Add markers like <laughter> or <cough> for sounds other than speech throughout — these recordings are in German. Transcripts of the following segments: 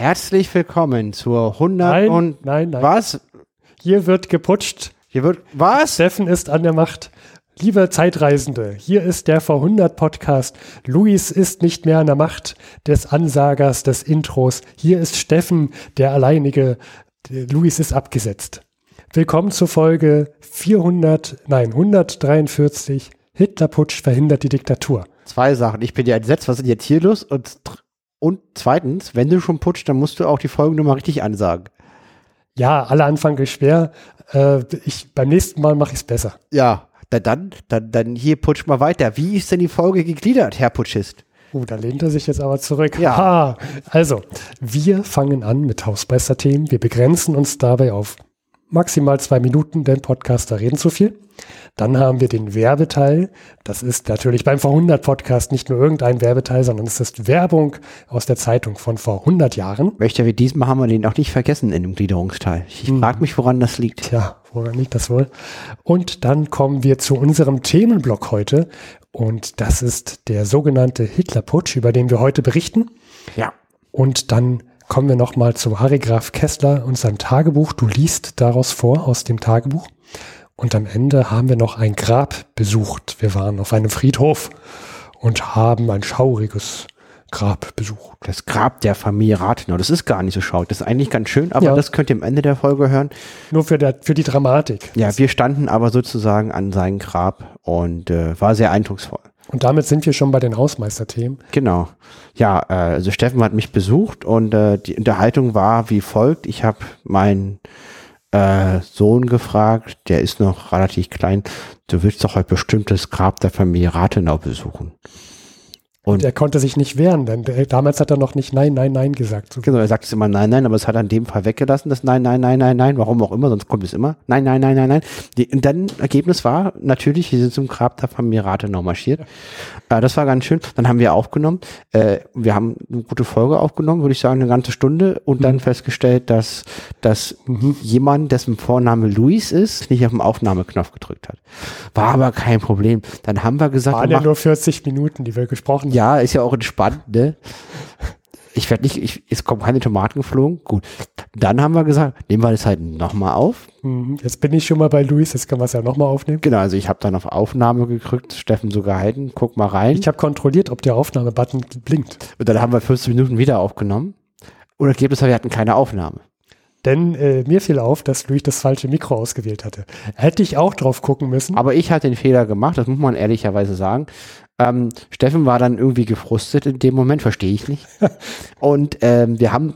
Herzlich willkommen zur 100 Nein, und nein, nein. was? Hier wird geputscht. Hier wird was? Steffen ist an der Macht. Liebe Zeitreisende, hier ist der V100 Podcast. Luis ist nicht mehr an der Macht des Ansagers des Intros. Hier ist Steffen, der alleinige. Luis ist abgesetzt. Willkommen zur Folge 400, nein, 143. Hitlerputsch verhindert die Diktatur. Zwei Sachen. Ich bin ja entsetzt. Was ist denn jetzt hier los? Und, und zweitens, wenn du schon putzt, dann musst du auch die Folgennummer richtig ansagen. Ja, aller Anfang ist schwer. Äh, ich, beim nächsten Mal mache ich es besser. Ja, dann, dann, dann, hier putsch mal weiter. Wie ist denn die Folge gegliedert, Herr Putschist? Oh, da lehnt er sich jetzt aber zurück. Ja. Ha. Also, wir fangen an mit Hausmeister-Themen. Wir begrenzen uns dabei auf maximal zwei Minuten, denn Podcaster reden zu viel. Dann haben wir den Werbeteil. Das ist natürlich beim V100-Podcast nicht nur irgendein Werbeteil, sondern es ist Werbung aus der Zeitung von vor 100 Jahren. Möchte wie diesmal haben wir den auch nicht vergessen in dem Gliederungsteil. Ich Hm. frage mich, woran das liegt. Tja, woran liegt das wohl? Und dann kommen wir zu unserem Themenblock heute. Und das ist der sogenannte Hitlerputsch, über den wir heute berichten. Ja. Und dann kommen wir nochmal zu Harry Graf Kessler und seinem Tagebuch. Du liest daraus vor aus dem Tagebuch. Und am Ende haben wir noch ein Grab besucht. Wir waren auf einem Friedhof und haben ein schauriges Grab besucht. Das Grab der Familie Rathenau. Das ist gar nicht so schaut. Das ist eigentlich ganz schön, aber Ja. das könnt ihr am Ende der Folge hören. Nur für, der, für die Dramatik. Ja, wir standen aber sozusagen an seinem Grab und äh, war sehr eindrucksvoll. Und damit sind wir schon bei den Hausmeisterthemen. Genau. Ja, äh, also Steffen hat mich besucht und äh, die Unterhaltung war wie folgt. Ich habe meinen äh, Sohn gefragt, der ist noch relativ klein, du willst doch heute bestimmt das Grab der Familie Rathenau besuchen. Und Der konnte sich nicht wehren, denn der, damals hat er noch nicht Nein, Nein, Nein gesagt. Genau, er sagt es immer nein, nein, aber es hat er in dem Fall weggelassen, das nein, nein, nein, nein, nein, warum auch immer, sonst kommt es immer. Nein, nein, nein, nein, nein. Die, und dann Ergebnis war, natürlich, wir sind zum Grab der Familie Rathenau marschiert. Äh, das war ganz schön. Dann haben wir aufgenommen. Äh, wir haben eine gute Folge aufgenommen, würde ich sagen, eine ganze Stunde und dann festgestellt, dass, dass jemand, dessen Vorname Luis ist, nicht auf den Aufnahmeknopf gedrückt hat. War aber kein Problem. Dann haben wir gesagt, waren ja nur 40 Minuten, die wir gesprochen haben. ja, ist ja auch entspannt, ne? Ich werde nicht, ich, es kommen keine Tomaten geflogen. Gut. Dann haben wir gesagt, nehmen wir das halt nochmal auf. Mhm. Jetzt bin ich schon mal bei Luis, jetzt können wir es ja nochmal aufnehmen. Genau, also ich habe dann auf Aufnahme gedrückt, Steffen so gehalten, guck mal rein. Ich habe kontrolliert, ob der Aufnahmebutton blinkt. Und dann haben wir 15 Minuten wieder aufgenommen. Und Ergebnis war, wir hatten keine Aufnahme. Denn äh, mir fiel auf, dass Luis das falsche Mikro ausgewählt hatte. Hätte ich auch drauf gucken müssen. Aber ich hatte den Fehler gemacht, das muss man ehrlicherweise sagen. Ähm, Steffen war dann irgendwie gefrustet in dem Moment, verstehe ich nicht. <laughs> Und ähm, wir haben,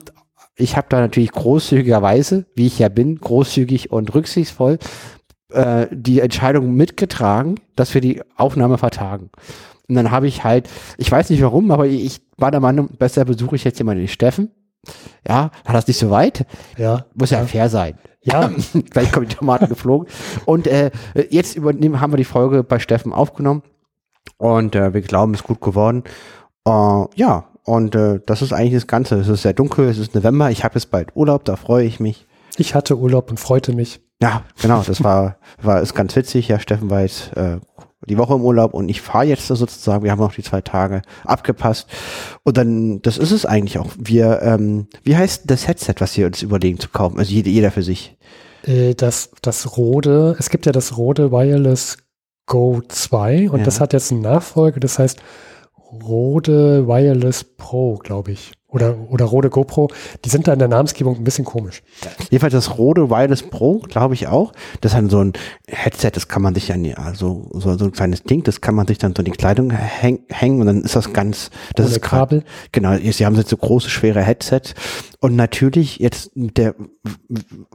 ich habe da natürlich großzügigerweise, wie ich ja bin, großzügig und rücksichtsvoll äh, die Entscheidung mitgetragen, dass wir die Aufnahme vertagen. Und dann habe ich halt, ich weiß nicht warum, aber ich war der Meinung, besser besuche ich jetzt jemanden den Steffen. Ja, hat das nicht so weit? ja. Muss ja, fair sein. Ja, <laughs> Gleich kommen die Tomaten geflogen. Und äh, jetzt übernehmen, haben wir die Folge bei Steffen aufgenommen. Und äh, wir glauben, es ist gut geworden. Äh, ja, und äh, das ist eigentlich das Ganze. Es ist sehr dunkel, es ist November. Ich habe jetzt bald Urlaub, da freue ich mich. ich hatte Urlaub und freute mich. Ja, genau, das war, war ist ganz witzig. Ja, Steffen war jetzt äh, die Woche im Urlaub und ich fahre jetzt sozusagen. Wir haben noch die zwei Tage abgepasst. Und dann, das ist es eigentlich auch. Wir, ähm, wie heißt das Headset, was wir uns überlegen zu kaufen? Also jeder, jeder für sich. Äh, das, das Rode, es gibt ja das Rode Wireless Go 2 und Ja. das hat jetzt einen Nachfolger, das heißt Rode Wireless Pro, glaube ich. Oder, oder Rode GoPro. Die sind da in der Namensgebung ein bisschen komisch. Jedenfalls das Rode Wireless Pro, glaube ich auch. Das ist dann so ein Headset, das kann man sich an die, also so, so ein kleines Ding, das kann man sich dann so in die Kleidung häng, hängen und dann ist das ganz, das Ohne ist grad- Kabel. Genau, sie haben jetzt so große, schwere Headsets und natürlich jetzt mit der,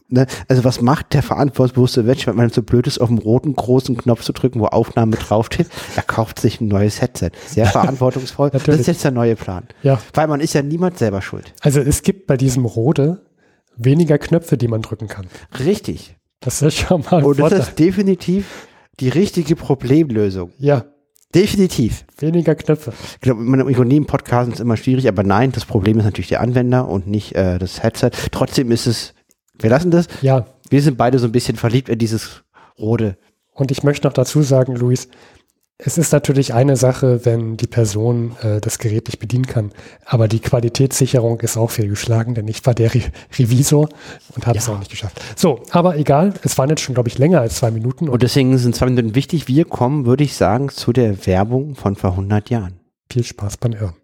ne, also was macht der verantwortungsbewusste Mensch, wenn man so blöd ist, auf dem roten großen Knopf zu drücken, wo Aufnahme draufsteht? Er kauft sich ein neues Headset. Sehr verantwortungsvoll. <laughs> das ist jetzt der neue Plan. Ja. Weil man ist ja niemand selber schuld. Also es gibt bei diesem Rode weniger Knöpfe, die man drücken kann. Richtig. Das ist schon mal ein Und das Vorteil. ist definitiv die richtige Problemlösung. Ja, Definitiv. weniger Knöpfe. Ich glaube, mit einem Unternehmen-Podcast ist immer schwierig, aber nein, das Problem ist natürlich der Anwender und nicht äh, das Headset. Trotzdem ist es, wir lassen das. Ja, Wir sind beide so ein bisschen verliebt in dieses Rode. und ich möchte noch dazu sagen, Luis, Es ist natürlich eine Sache, wenn die Person äh, das Gerät nicht bedienen kann, aber die Qualitätssicherung ist auch fehlgeschlagen, denn ich war der Re Revisor und habe ja. es auch nicht geschafft. So, aber egal, es waren jetzt schon, glaube ich, länger als zwei Minuten. Und, und deswegen sind zwei Minuten wichtig. Wir kommen, würde ich sagen, zu der Werbung von vor 100 Jahren. Viel Spaß beim Hören.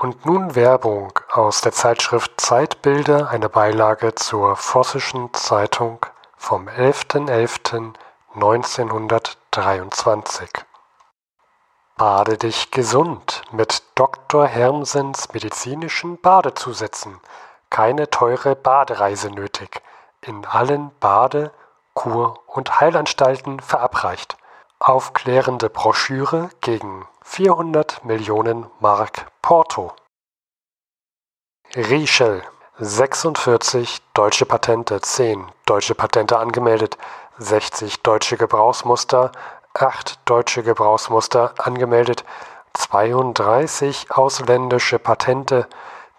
Und nun Werbung aus der Zeitschrift Zeitbilder, eine Beilage zur Vossischen Zeitung vom 11.11.1923. Bade dich gesund mit Dr. Hermsens medizinischen Badezusätzen. Keine teure Badereise nötig. In allen Bade-, Kur- und Heilanstalten verabreicht. Aufklärende Broschüre gegen 400 Millionen Mark Porto. Riechel 46 deutsche Patente, 10 deutsche Patente angemeldet, 60 deutsche Gebrauchsmuster, 8 deutsche Gebrauchsmuster angemeldet, 32 ausländische Patente,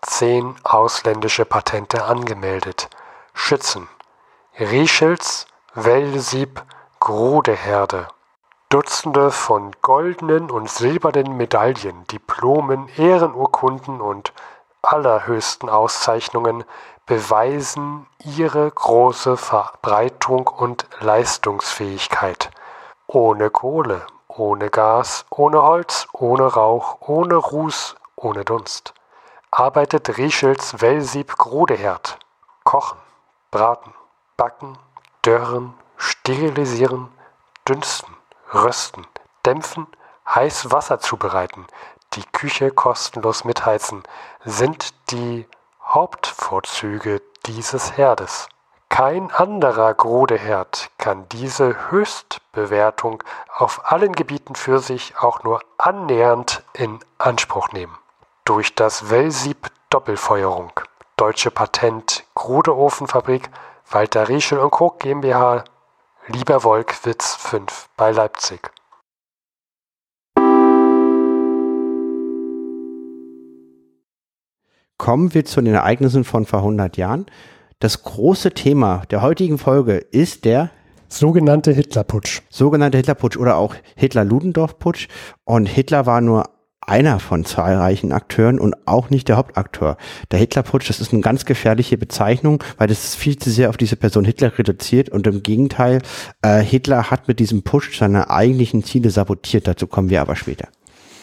10 ausländische Patente angemeldet. Schützen. Riechels, Wellsieb, Grudeherde. Dutzende von goldenen und silbernen Medaillen, Diplomen, Ehrenurkunden und allerhöchsten Auszeichnungen beweisen ihre große Verbreitung und Leistungsfähigkeit. Ohne Kohle, ohne Gas, ohne Holz, ohne Rauch, ohne Ruß, ohne Dunst. Arbeitet Riechels Wellsieb Grudeherd. Kochen, braten, backen, dörren, sterilisieren, dünsten rösten, dämpfen, heiß Wasser zubereiten, die Küche kostenlos mitheizen, sind die Hauptvorzüge dieses Herdes. Kein anderer Grudeherd kann diese Höchstbewertung auf allen Gebieten für sich auch nur annähernd in Anspruch nehmen. Durch das Wellsieb Doppelfeuerung, Deutsche Patent Grudeofenfabrik, Walter Rieschel und Co. GmbH Lieber Wolkwitz 5 bei Leipzig. Kommen wir zu den Ereignissen von vor 100 Jahren. Das große Thema der heutigen Folge ist der sogenannte Hitlerputsch. Sogenannte Hitlerputsch oder auch Hitler-Ludendorff-Putsch. Und Hitler war nur einer von zahlreichen Akteuren und auch nicht der Hauptakteur. Der Hitlerputsch, das ist eine ganz gefährliche Bezeichnung, weil das viel zu sehr auf diese Person Hitler reduziert und im Gegenteil, äh, Hitler hat mit diesem Putsch seine eigentlichen Ziele sabotiert. Dazu kommen wir aber später.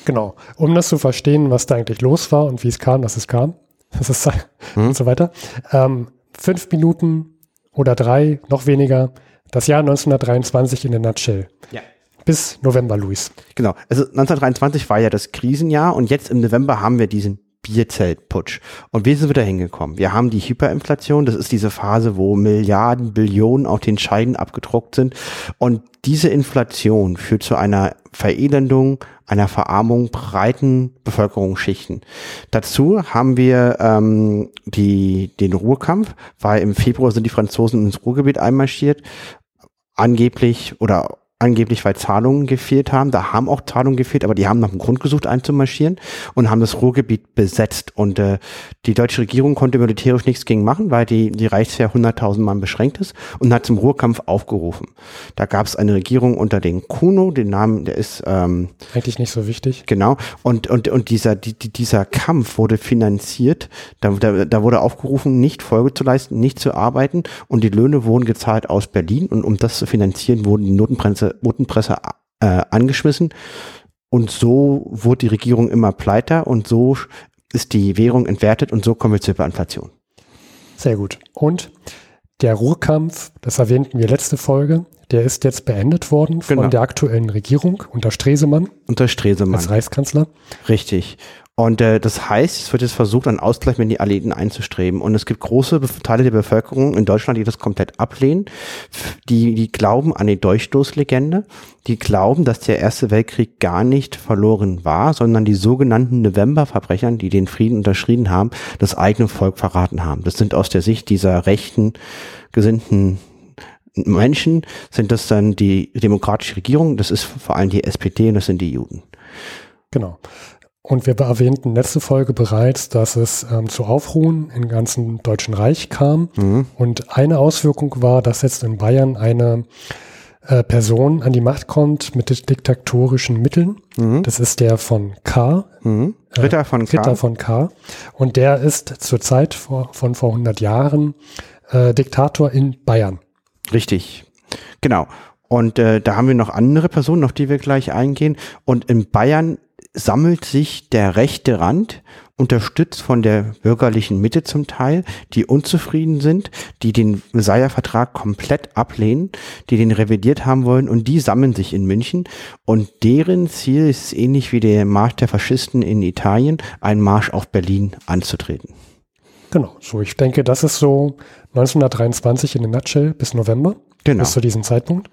Genau. Um das zu verstehen, was da eigentlich los war und wie es kam, dass es kam, <laughs> das ist hm. und so weiter. Ähm, fünf Minuten oder drei, noch weniger, das Jahr 1923 in der Nutshell. Ja bis November, Luis. Genau. Also 1923 war ja das Krisenjahr und jetzt im November haben wir diesen Bierzeltputsch. Und wie sind wir da hingekommen? Wir haben die Hyperinflation, das ist diese Phase, wo Milliarden, Billionen auf den Scheiden abgedruckt sind. Und diese Inflation führt zu einer Verelendung, einer Verarmung breiten Bevölkerungsschichten. Dazu haben wir ähm, die, den Ruhrkampf, weil im Februar sind die Franzosen ins Ruhrgebiet einmarschiert, angeblich oder angeblich, weil Zahlungen gefehlt haben. Da haben auch Zahlungen gefehlt, aber die haben nach einem Grund gesucht einzumarschieren und haben das Ruhrgebiet besetzt. Und äh, die deutsche Regierung konnte militärisch nichts gegen machen, weil die, die Reichswehr 100.000 Mann beschränkt ist und hat zum Ruhrkampf aufgerufen. Da gab es eine Regierung unter den Kuno, den Namen, der ist ähm, eigentlich nicht so wichtig. Genau. Und und und dieser die, dieser Kampf wurde finanziert. Da, da, da wurde aufgerufen, nicht Folge zu leisten, nicht zu arbeiten und die Löhne wurden gezahlt aus Berlin und um das zu finanzieren, wurden die Notenbremse Notenpresse äh, angeschmissen. Und so wurde die Regierung immer pleiter und so ist die Währung entwertet und so kommen wir zur Hyperinflation. Sehr gut. Und der Ruhrkampf, das erwähnten wir letzte Folge, der ist jetzt beendet worden von genau. der aktuellen Regierung unter Stresemann. Unter Stresemann. Als Reichskanzler. Richtig. Und äh, das heißt, es wird jetzt versucht, einen Ausgleich mit den Alliierten einzustreben. Und es gibt große Teile der Bevölkerung in Deutschland, die das komplett ablehnen. Die, die glauben an die Durchstoßlegende. Die glauben, dass der Erste Weltkrieg gar nicht verloren war, sondern die sogenannten Novemberverbrechern, die den Frieden unterschrieben haben, das eigene Volk verraten haben. Das sind aus der Sicht dieser rechten, gesinnten Menschen, sind das dann die demokratische Regierung. Das ist vor allem die SPD und das sind die Juden. Genau. Und wir erwähnten letzte Folge bereits, dass es ähm, zu Aufruhen im ganzen Deutschen Reich kam. Mhm. Und eine Auswirkung war, dass jetzt in Bayern eine äh, Person an die Macht kommt mit diktatorischen Mitteln. Mhm. Das ist der von K. Mhm. Ritter von K. Ritter von K. Und der ist zur Zeit vor, von vor 100 Jahren äh, Diktator in Bayern. Richtig. Genau. Und äh, da haben wir noch andere Personen, auf die wir gleich eingehen. Und in Bayern sammelt sich der rechte Rand, unterstützt von der bürgerlichen Mitte zum Teil, die unzufrieden sind, die den Messiah-Vertrag komplett ablehnen, die den revidiert haben wollen und die sammeln sich in München und deren Ziel ist ähnlich wie der Marsch der Faschisten in Italien, einen Marsch auf Berlin anzutreten. Genau, so ich denke, das ist so 1923 in der Nutshell bis November, genau. bis zu diesem Zeitpunkt.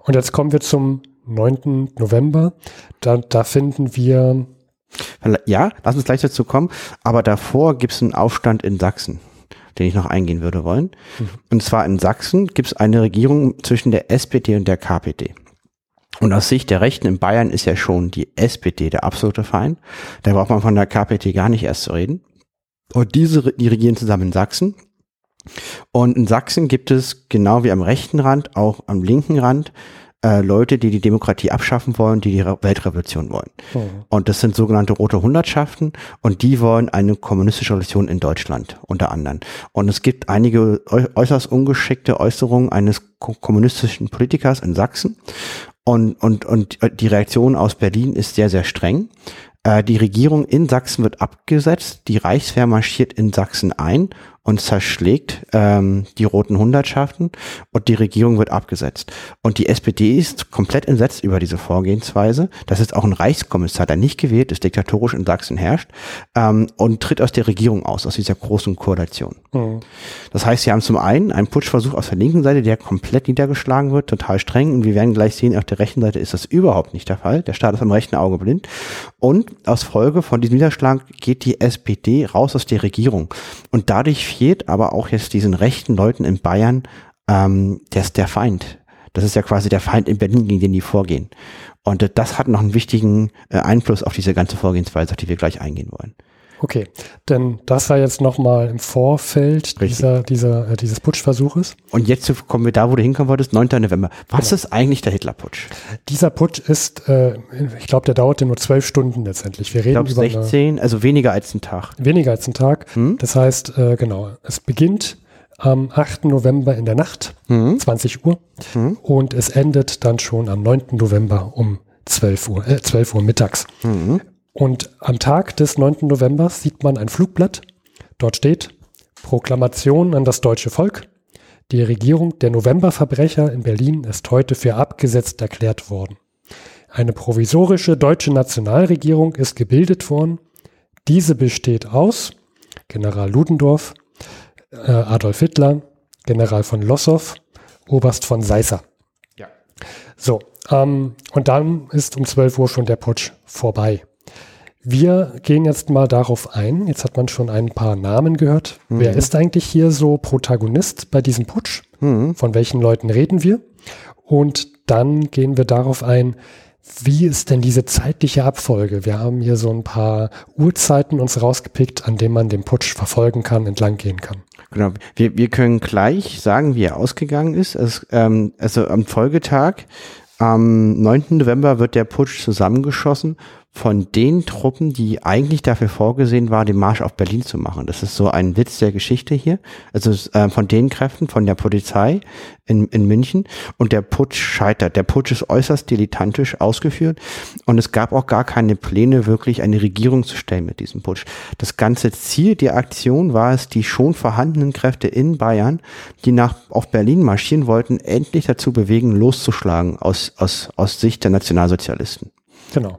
Und jetzt kommen wir zum 9. November. Da, da finden wir. Ja, lass uns gleich dazu kommen. Aber davor gibt es einen Aufstand in Sachsen, den ich noch eingehen würde wollen. Mhm. Und zwar in Sachsen gibt es eine Regierung zwischen der SPD und der KPD. Und aus Sicht der Rechten in Bayern ist ja schon die SPD der absolute Feind. Da braucht man von der KPD gar nicht erst zu reden. Und diese, die regieren zusammen in Sachsen. Und in Sachsen gibt es genau wie am rechten Rand, auch am linken Rand, äh, Leute, die die Demokratie abschaffen wollen, die die Weltrevolution wollen. Oh. Und das sind sogenannte rote Hundertschaften und die wollen eine kommunistische Revolution in Deutschland unter anderem. Und es gibt einige äußerst ungeschickte Äußerungen eines kommunistischen Politikers in Sachsen. Und, und, und die Reaktion aus Berlin ist sehr, sehr streng. Äh, die Regierung in Sachsen wird abgesetzt, die Reichswehr marschiert in Sachsen ein und zerschlägt ähm, die roten Hundertschaften und die Regierung wird abgesetzt. Und die SPD ist komplett entsetzt über diese Vorgehensweise. Das ist auch ein Reichskommissar, der nicht gewählt ist, diktatorisch in Sachsen herrscht ähm, und tritt aus der Regierung aus, aus dieser großen Koalition. Mhm. Das heißt, sie haben zum einen einen Putschversuch aus der linken Seite, der komplett niedergeschlagen wird, total streng. Und wir werden gleich sehen, auf der rechten Seite ist das überhaupt nicht der Fall. Der Staat ist am rechten Auge blind. Und aus Folge von diesem Niederschlag geht die SPD raus aus der Regierung. Und dadurch fehlt aber auch jetzt diesen rechten Leuten in Bayern, ähm, der ist der Feind. Das ist ja quasi der Feind in Berlin, gegen den die vorgehen. Und äh, das hat noch einen wichtigen äh, Einfluss auf diese ganze Vorgehensweise, auf die wir gleich eingehen wollen. Okay, denn das war jetzt nochmal im Vorfeld dieser, dieser, äh, dieses Putschversuches. Und jetzt kommen wir da, wo du hinkommen wolltest, 9. November. Was genau. ist eigentlich der Hitlerputsch? Dieser Putsch ist, äh, ich glaube, der dauerte nur zwölf Stunden letztendlich. Wir reden ich glaub, über 16, eine, also weniger als einen Tag. Weniger als einen Tag. Hm? Das heißt, äh, genau, es beginnt am 8. November in der Nacht, hm? 20 Uhr, hm? und es endet dann schon am 9. November um 12 Uhr, äh, 12 Uhr mittags. Mhm. Und am Tag des 9. November sieht man ein Flugblatt. Dort steht Proklamation an das deutsche Volk. Die Regierung der Novemberverbrecher in Berlin ist heute für abgesetzt erklärt worden. Eine provisorische deutsche Nationalregierung ist gebildet worden. Diese besteht aus General Ludendorff, äh, Adolf Hitler, General von Lossow, Oberst von Seisser. Ja. So, ähm, und dann ist um 12 Uhr schon der Putsch vorbei. Wir gehen jetzt mal darauf ein. Jetzt hat man schon ein paar Namen gehört. Mhm. Wer ist eigentlich hier so Protagonist bei diesem Putsch? Mhm. Von welchen Leuten reden wir? Und dann gehen wir darauf ein, wie ist denn diese zeitliche Abfolge? Wir haben hier so ein paar Uhrzeiten uns rausgepickt, an denen man den Putsch verfolgen kann, entlang gehen kann. Genau. Wir, wir können gleich sagen, wie er ausgegangen ist. Es, ähm, also am Folgetag, am 9. November wird der Putsch zusammengeschossen von den Truppen, die eigentlich dafür vorgesehen war, den Marsch auf Berlin zu machen. Das ist so ein Witz der Geschichte hier. Also äh, von den Kräften, von der Polizei in, in München. Und der Putsch scheitert. Der Putsch ist äußerst dilettantisch ausgeführt. Und es gab auch gar keine Pläne, wirklich eine Regierung zu stellen mit diesem Putsch. Das ganze Ziel der Aktion war es, die schon vorhandenen Kräfte in Bayern, die nach auf Berlin marschieren wollten, endlich dazu bewegen, loszuschlagen aus, aus, aus Sicht der Nationalsozialisten. Genau.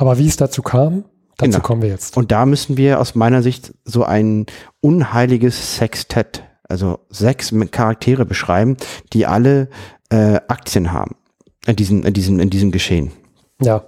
Aber wie es dazu kam, dazu genau. kommen wir jetzt. Und da müssen wir aus meiner Sicht so ein unheiliges Sextett, also sechs Charaktere beschreiben, die alle äh, Aktien haben in diesem, in diesem, in diesem Geschehen. Ja,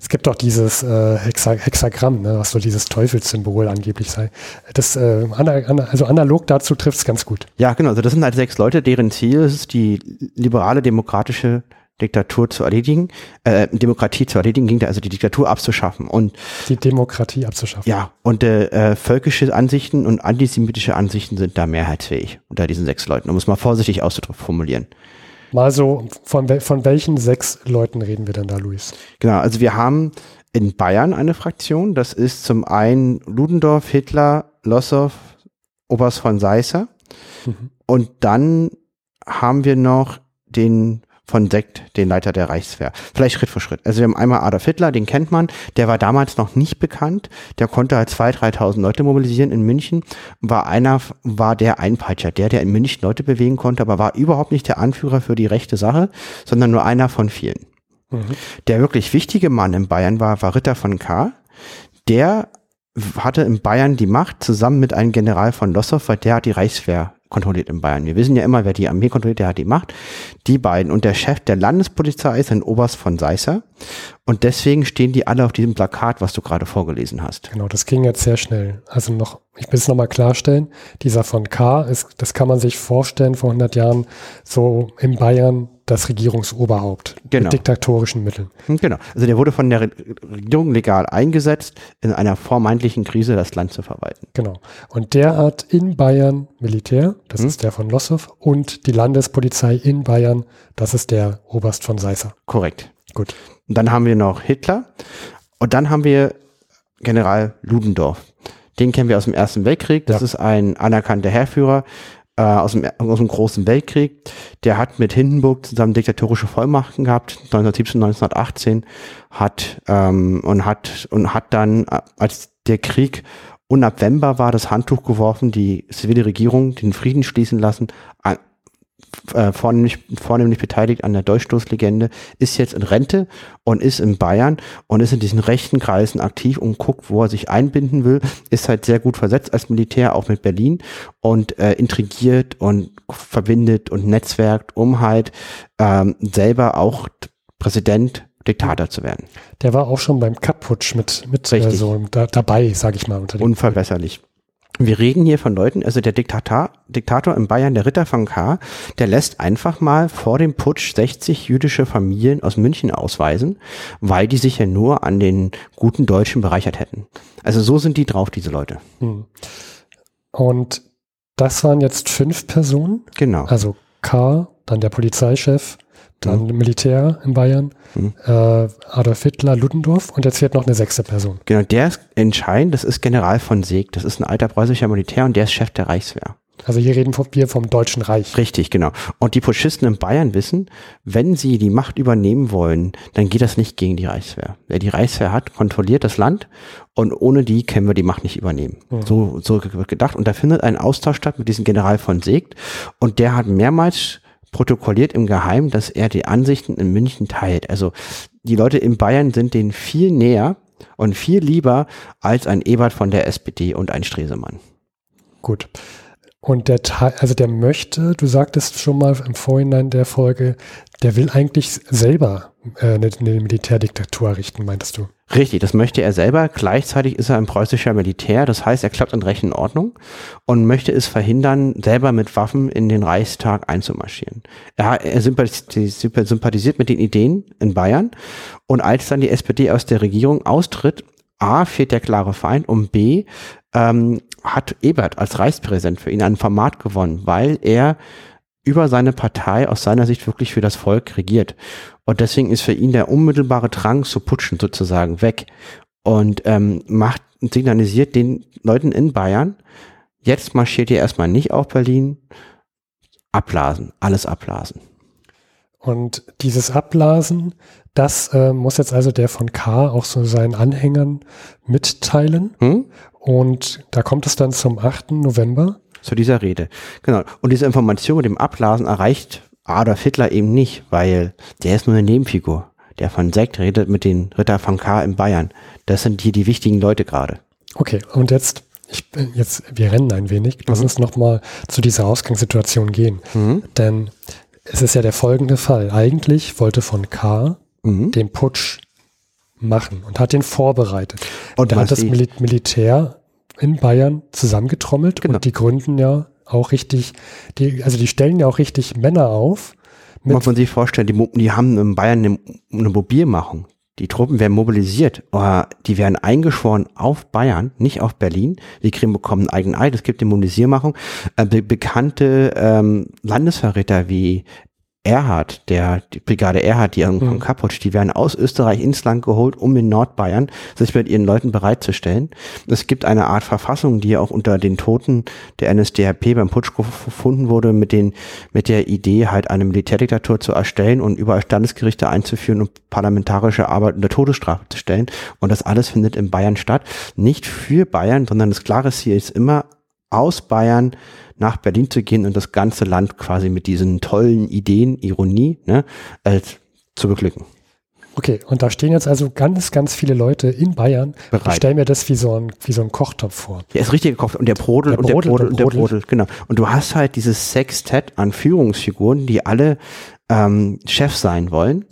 es gibt auch dieses äh, Hexa Hexagramm, ne, was so dieses Teufelssymbol angeblich sei. Das, äh, also analog dazu trifft es ganz gut. Ja, genau. Also das sind halt sechs Leute, deren Ziel ist die liberale demokratische Diktatur zu erledigen, äh, Demokratie zu erledigen, ging da also die Diktatur abzuschaffen und Die Demokratie abzuschaffen. ja und äh, völkische Ansichten und antisemitische Ansichten sind da mehrheitsfähig unter diesen sechs Leuten, um es mal vorsichtig auszudrücken formulieren. Mal so, von, von welchen sechs Leuten reden wir denn da, Luis? Genau, also wir haben in Bayern eine Fraktion, das ist zum einen Ludendorff, Hitler, Lossow, Oberst von Seisser Mhm. und dann haben wir noch den von Sekt, den Leiter der Reichswehr. Vielleicht Schritt für Schritt. Also wir haben einmal Adolf Hitler, den kennt man, der war damals noch nicht bekannt, der konnte halt 2.000, 3.000 Leute mobilisieren in München, war einer, war der Einpeitscher, der, der in München Leute bewegen konnte, aber war überhaupt nicht der Anführer für die rechte Sache, sondern nur einer von vielen. Mhm. Der wirklich wichtige Mann in Bayern war, war Ritter von K. Der hatte in Bayern die Macht zusammen mit einem General von Lossow, weil der hat die Reichswehr kontrolliert in Bayern. Wir wissen ja immer, wer die Armee kontrolliert, der hat die Macht. Die beiden und der Chef der Landespolizei ist ein Oberst von Seisser. Und deswegen stehen die alle auf diesem Plakat, was du gerade vorgelesen hast. Genau, das ging jetzt sehr schnell. Also noch, ich will es nochmal klarstellen, dieser von K, ist, das kann man sich vorstellen, vor 100 Jahren so in Bayern das Regierungsoberhaupt Genau. mit diktatorischen Mitteln. Hm, Genau. Also der wurde von der Re- Regierung legal eingesetzt, in einer vormeintlichen Krise das Land zu verwalten. Genau. Und der hat in Bayern Militär, das Mhm. ist der von Lossow, und die Landespolizei in Bayern, das ist der Oberst von Seisser. Korrekt. Gut. Und dann haben wir noch Hitler. Und dann haben wir General Ludendorff. Den kennen wir aus dem Ersten Weltkrieg. Das Ja. ist ein anerkannter Heerführer äh, aus, dem, aus dem Großen Weltkrieg. Der hat mit Hindenburg zusammen diktatorische Vollmachten gehabt, 1917, 1918, hat ähm, und hat und hat dann, äh, als der Krieg unabwendbar war, das Handtuch geworfen, die zivile Regierung den Frieden schließen lassen, äh, vornehmlich, vornehmlich beteiligt an der Dolchstoßlegende, ist jetzt in Rente und ist in Bayern und ist in diesen rechten Kreisen aktiv und guckt, wo er sich einbinden will, ist halt sehr gut versetzt als Militär, auch mit Berlin und äh, intrigiert und verbindet und netzwerkt, um halt ähm, selber auch Präsident, Diktator zu werden. Der war auch schon beim Kapp-Putsch mit, mit äh, so da, dabei, sage ich mal. Unverbesserlich. Wir reden hier von Leuten, also der Diktator, Diktator in Bayern, der Ritter von K., der lässt einfach mal vor dem Putsch 60 jüdische Familien aus München ausweisen, weil die sich ja nur an den guten Deutschen bereichert hätten. Also so sind die drauf, diese Leute. Hm. Und das waren jetzt fünf Personen, Genau. also K, dann der Polizeichef, dann Militär in Bayern, Mhm. äh, Adolf Hitler, Ludendorff und jetzt fehlt noch eine sechste Person. Genau, der ist entscheidend, das ist General von Seeg, das ist ein alter preußischer Militär und der ist Chef der Reichswehr. Also hier reden wir vom Deutschen Reich. Richtig, genau. Und die Putschisten in Bayern wissen, wenn sie die Macht übernehmen wollen, dann geht das nicht gegen die Reichswehr. Wer die Reichswehr hat, kontrolliert das Land und ohne die können wir die Macht nicht übernehmen. Mhm. So, so wird gedacht. Und da findet ein Austausch statt mit diesem General von Seegt und der hat mehrmals protokolliert im Geheimen, dass er die Ansichten in München teilt. Also die Leute in Bayern sind denen viel näher und viel lieber als ein Ebert von der SPD und ein Stresemann. Gut. Und der Teil, also der möchte, du sagtest schon mal im Vorhinein der Folge, der will eigentlich selber äh, eine, eine Militärdiktatur errichten, meintest du? Richtig, das möchte er selber. Gleichzeitig ist er ein preußischer Militär, das heißt, er klappt an Recht und Ordnung und möchte es verhindern, selber mit Waffen in den Reichstag einzumarschieren. Er, er sympathisiert mit den Ideen in Bayern und als dann die SPD aus der Regierung austritt, A, fehlt der klare Feind und B, ähm, hat Ebert als Reichspräsident für ihn ein Format gewonnen, weil er über seine Partei aus seiner Sicht wirklich für das Volk regiert. Und deswegen ist für ihn der unmittelbare Drang zu putschen sozusagen weg und ähm, macht signalisiert den Leuten in Bayern, jetzt marschiert ihr erstmal nicht auf Berlin, abblasen, alles abblasen. Und dieses Abblasen, das äh, muss jetzt also der von K auch so seinen Anhängern mitteilen. Hm? Und da kommt es dann zum 8. November. Zu dieser Rede. Genau. Und diese Information mit dem Abblasen erreicht Adolf Hitler eben nicht, weil der ist nur eine Nebenfigur. Der von Sekt redet mit den Ritter von K. in Bayern. Das sind hier die wichtigen Leute gerade. Okay, und jetzt, ich bin jetzt, wir rennen ein wenig. Lass Mhm. uns nochmal zu dieser Ausgangssituation gehen. Mhm. Denn es ist ja der folgende Fall. Eigentlich wollte von K Mhm. den Putsch machen und hat den vorbereitet. Und was hat das Mil Militär in Bayern zusammengetrommelt Genau. und die gründen ja auch richtig, die, also die stellen ja auch richtig Männer auf, muss man sich vorstellen, die, die haben in Bayern eine, eine Mobilmachung. Die Truppen werden mobilisiert, oder die werden eingeschworen auf Bayern, nicht auf Berlin. Die kriegen bekommen einen eigenen Eid. Es gibt die Mobilisiermachung. Äh, be bekannte ähm, Landesverräter wie Erhard, der die Brigade Erhard, die mhm. von Kaputsch, die werden aus Österreich ins Land geholt, um in Nordbayern sich mit ihren Leuten bereitzustellen. Es gibt eine Art Verfassung, die auch unter den Toten der NSDAP beim Putsch gefunden wurde, mit den mit der Idee halt eine Militärdiktatur zu erstellen und überall Standesgerichte einzuführen und parlamentarische Arbeit unter Todesstrafe zu stellen. Und das alles findet in Bayern statt. Nicht für Bayern, sondern das klare Ziel ist immer aus Bayern nach Berlin zu gehen und das ganze Land quasi mit diesen tollen Ideen, Ironie, ne, äh, zu beglücken. Okay, und da stehen jetzt also ganz, ganz viele Leute in Bayern. Bereit. Ich stelle mir das wie so ein, wie so ein Kochtopf vor. Ja, ist richtig gekocht und der Brodel und der Brodel und der Brodel, genau. Und du hast halt dieses Sextett an Führungsfiguren, die alle ähm, Chef sein wollen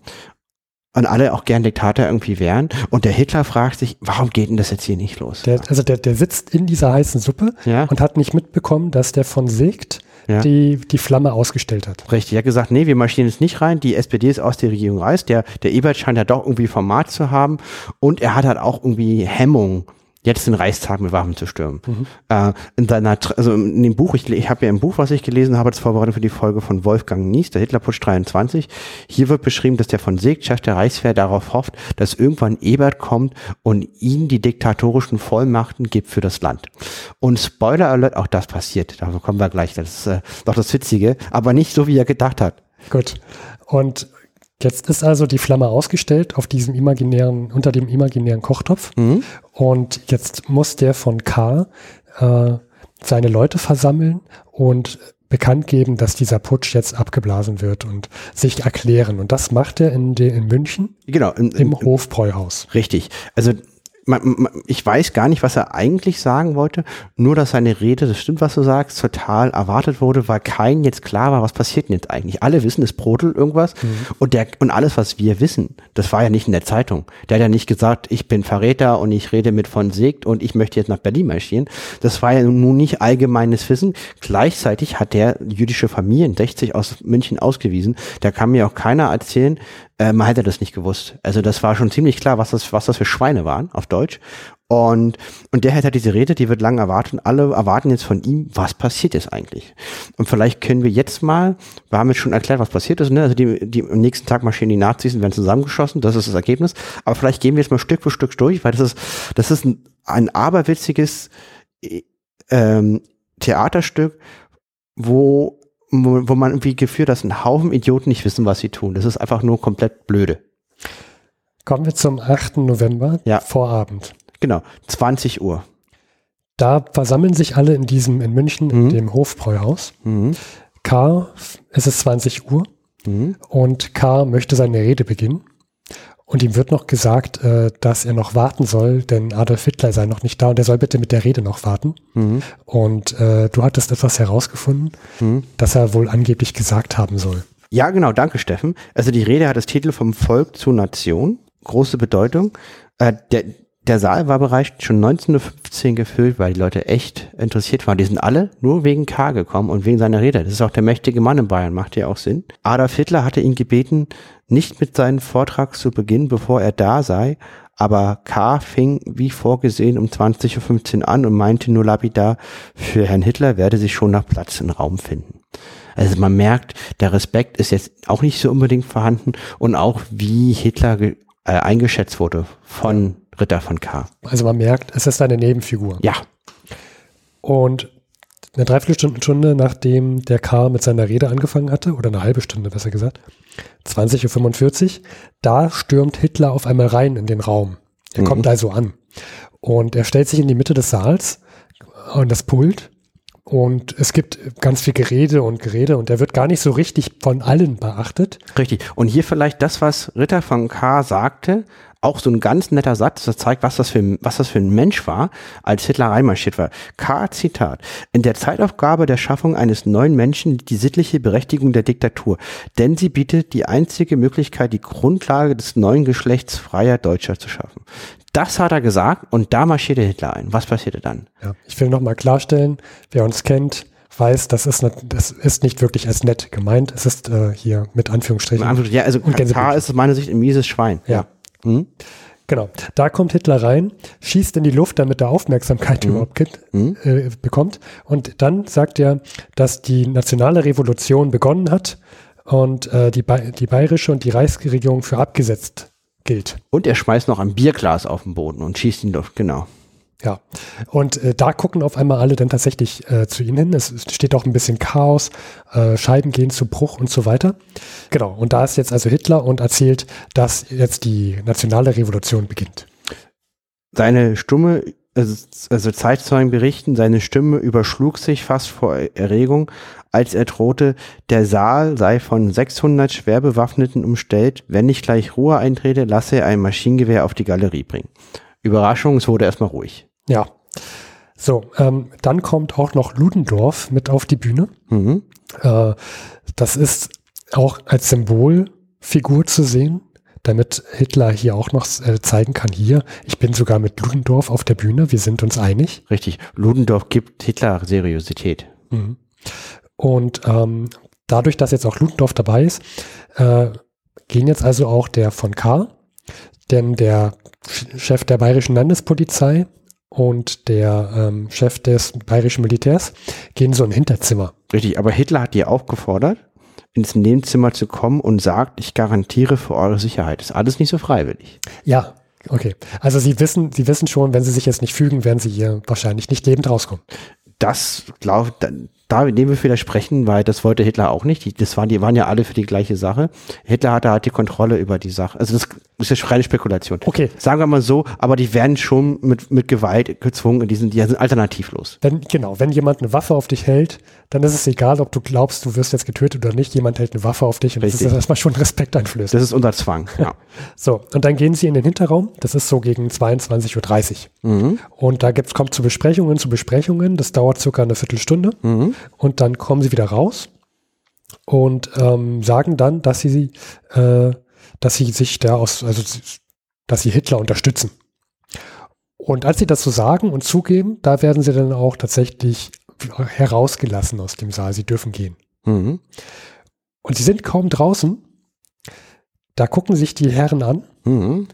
und alle auch gern Diktator irgendwie wären. Und der Hitler fragt sich, warum geht denn das jetzt hier nicht los? Der, also der, der sitzt in dieser heißen Suppe ja. und hat nicht mitbekommen, dass der von Segt ja. die, die Flamme ausgestellt hat. Richtig, er hat gesagt, nee, wir marschieren jetzt nicht rein, die SPD ist aus der Regierung raus, der, der Ebert scheint ja doch irgendwie Format zu haben und er hat halt auch irgendwie Hemmung jetzt den Reichstag mit Waffen zu stürmen. Mhm. Äh, in seiner, also in dem Buch, ich, ich habe ja ein Buch, was ich gelesen habe, das vorbereitet für die Folge von Wolfgang Nies, der Hitlerputsch 23. Hier wird beschrieben, dass der von Chef der Reichswehr, darauf hofft, dass irgendwann Ebert kommt und ihn die diktatorischen Vollmachten gibt für das Land. Und Spoiler Alert, auch das passiert. Da kommen wir gleich. Das ist äh, doch das Witzige, aber nicht so, wie er gedacht hat. Gut. Und Jetzt ist also die Flamme ausgestellt auf diesem imaginären, unter dem imaginären Kochtopf. Mhm. Und jetzt muss der von K äh, seine Leute versammeln und bekannt geben, dass dieser Putsch jetzt abgeblasen wird und sich erklären. Und das macht er in, de, in München genau, in, im in, Hofbräuhaus. Richtig. Also ich weiß gar nicht, was er eigentlich sagen wollte, nur dass seine Rede, das stimmt, was du sagst, total erwartet wurde, weil kein jetzt klar war, was passiert denn jetzt eigentlich. Alle wissen, es brodelt irgendwas mhm. und der und alles, was wir wissen, das war ja nicht in der Zeitung. Der hat ja nicht gesagt, ich bin Verräter und ich rede mit von Segt und ich möchte jetzt nach Berlin marschieren. Das war ja nun nicht allgemeines Wissen. Gleichzeitig hat der jüdische Familien 60 aus München ausgewiesen. Da kann mir auch keiner erzählen, äh, man hätte das nicht gewusst. Also das war schon ziemlich klar, was das, was das für Schweine waren auf Deutsch. Und, und der hätte halt diese Rede, die wird lange erwartet und alle erwarten jetzt von ihm, was passiert ist eigentlich. Und vielleicht können wir jetzt mal, wir haben jetzt schon erklärt, was passiert ist, ne? also die, die am nächsten Tag marschieren die Nazis und werden zusammengeschossen, das ist das Ergebnis. Aber vielleicht gehen wir jetzt mal Stück für Stück durch, weil das ist, das ist ein, ein aberwitziges ähm, Theaterstück, wo wo, wo man irgendwie geführt, dass ein Haufen Idioten nicht wissen, was sie tun. Das ist einfach nur komplett blöde. Kommen wir zum 8. November, ja. Vorabend. Genau, 20 Uhr. Da versammeln sich alle in diesem, in München, mhm. in dem Hofbräuhaus. Mhm. K, es ist 20 Uhr mhm. und K möchte seine Rede beginnen. Und ihm wird noch gesagt, äh, dass er noch warten soll, denn Adolf Hitler sei noch nicht da und er soll bitte mit der Rede noch warten. Mhm. Und äh, du hattest etwas herausgefunden, mhm. dass er wohl angeblich gesagt haben soll. Ja, genau, danke Steffen. Also die Rede hat das Titel vom Volk zur Nation, große Bedeutung. Äh, der, der Saal war bereits schon 1915 gefüllt, weil die Leute echt interessiert waren. Die sind alle nur wegen K gekommen und wegen seiner Rede. Das ist auch der mächtige Mann in Bayern, macht ja auch Sinn. Adolf Hitler hatte ihn gebeten, nicht mit seinem Vortrag zu beginnen, bevor er da sei, aber K. fing wie vorgesehen um 20.15 Uhr an und meinte nur lapidar, für Herrn Hitler werde sich schon nach Platz im Raum finden. Also man merkt, der Respekt ist jetzt auch nicht so unbedingt vorhanden und auch wie Hitler äh, eingeschätzt wurde von Ritter von K. Also man merkt, es ist eine Nebenfigur. Ja. Und eine Dreiviertelstunde, nachdem der K. mit seiner Rede angefangen hatte, oder eine halbe Stunde besser gesagt, 20.45 Uhr, da stürmt Hitler auf einmal rein in den Raum. Er mhm. kommt also an. Und er stellt sich in die Mitte des Saals an das Pult und es gibt ganz viel Gerede und Gerede und er wird gar nicht so richtig von allen beachtet. Richtig. Und hier vielleicht das, was Ritter von K. sagte, auch so ein ganz netter Satz, das zeigt, was das für, was das für ein Mensch war, als Hitler reinmarschiert war. K. Zitat. In der Zeitaufgabe der Schaffung eines neuen Menschen liegt die sittliche Berechtigung der Diktatur, denn sie bietet die einzige Möglichkeit, die Grundlage des neuen Geschlechts freier Deutscher zu schaffen. Das hat er gesagt und da marschierte Hitler ein. Was passierte dann? Ja, ich will nochmal klarstellen, wer uns kennt, weiß, das ist, ne, das ist nicht wirklich als nett gemeint. Es ist äh, hier mit Anführungsstrichen. Ja, also Katar ist aus meiner Sicht ein mieses Schwein. Ja. Mhm. Genau. Da kommt Hitler rein, schießt in die Luft, damit er Aufmerksamkeit mhm. überhaupt mhm. äh, bekommt. Und dann sagt er, dass die nationale Revolution begonnen hat und äh, die, ba die bayerische und die Reichsregierung für abgesetzt gilt. Und er schmeißt noch ein Bierglas auf den Boden und schießt in die Luft, genau. Ja, und äh, da gucken auf einmal alle dann tatsächlich äh, zu ihnen hin. Es, es steht auch ein bisschen Chaos, äh, Scheiben gehen zu Bruch und so weiter. Genau, und da ist jetzt also Hitler und erzählt, dass jetzt die nationale Revolution beginnt. Seine Stimme, also, also Zeitzeugen berichten, seine Stimme überschlug sich fast vor Erregung, als er drohte, der Saal sei von 600 Schwerbewaffneten umstellt, wenn nicht gleich Ruhe eintrete, lasse er ein Maschinengewehr auf die Galerie bringen. Überraschung, es wurde erstmal ruhig. Ja. So, ähm, dann kommt auch noch Ludendorff mit auf die Bühne. Mhm. Äh, das ist auch als Symbolfigur zu sehen, damit Hitler hier auch noch äh, zeigen kann, hier, ich bin sogar mit Ludendorff auf der Bühne, wir sind uns einig. Richtig, Ludendorff gibt Hitler Seriosität. Mhm. Und ähm, dadurch, dass jetzt auch Ludendorff dabei ist, äh, gehen jetzt also auch der von K., denn der Chef der bayerischen Landespolizei und der ähm, Chef des bayerischen Militärs gehen so ein Hinterzimmer. Richtig, aber Hitler hat die aufgefordert, ins Nebenzimmer zu kommen und sagt, ich garantiere für eure Sicherheit. Ist alles nicht so freiwillig. Ja, okay. Also Sie wissen, Sie wissen schon, wenn Sie sich jetzt nicht fügen, werden Sie hier wahrscheinlich nicht lebend rauskommen. Das glaube da dem wir widersprechen, weil das wollte Hitler auch nicht. Die, das waren, die waren ja alle für die gleiche Sache. Hitler hatte halt die Kontrolle über die Sache. Also das ist ja reine Spekulation. Okay. Sagen wir mal so, aber die werden schon mit, mit Gewalt gezwungen, die sind, die sind alternativlos. Wenn, genau, wenn jemand eine Waffe auf dich hält, dann ist es egal, ob du glaubst, du wirst jetzt getötet oder nicht. Jemand hält eine Waffe auf dich und Richtig. das ist erstmal schon Respekt einflößt. Das ist unser Zwang, ja. <laughs> so, und dann gehen sie in den Hinterraum. Das ist so gegen 22.30 Uhr. Mhm. Und da gibt's, kommt zu Besprechungen, zu Besprechungen. Das dauert circa eine Viertelstunde. Mhm. Und dann kommen sie wieder raus und ähm, sagen dann, dass sie, äh, dass sie sich da aus, also dass sie Hitler unterstützen. Und als sie das so sagen und zugeben, da werden sie dann auch tatsächlich herausgelassen aus dem Saal. Sie dürfen gehen. Mhm. Und sie sind kaum draußen. Da gucken sich die Herren an. Mhm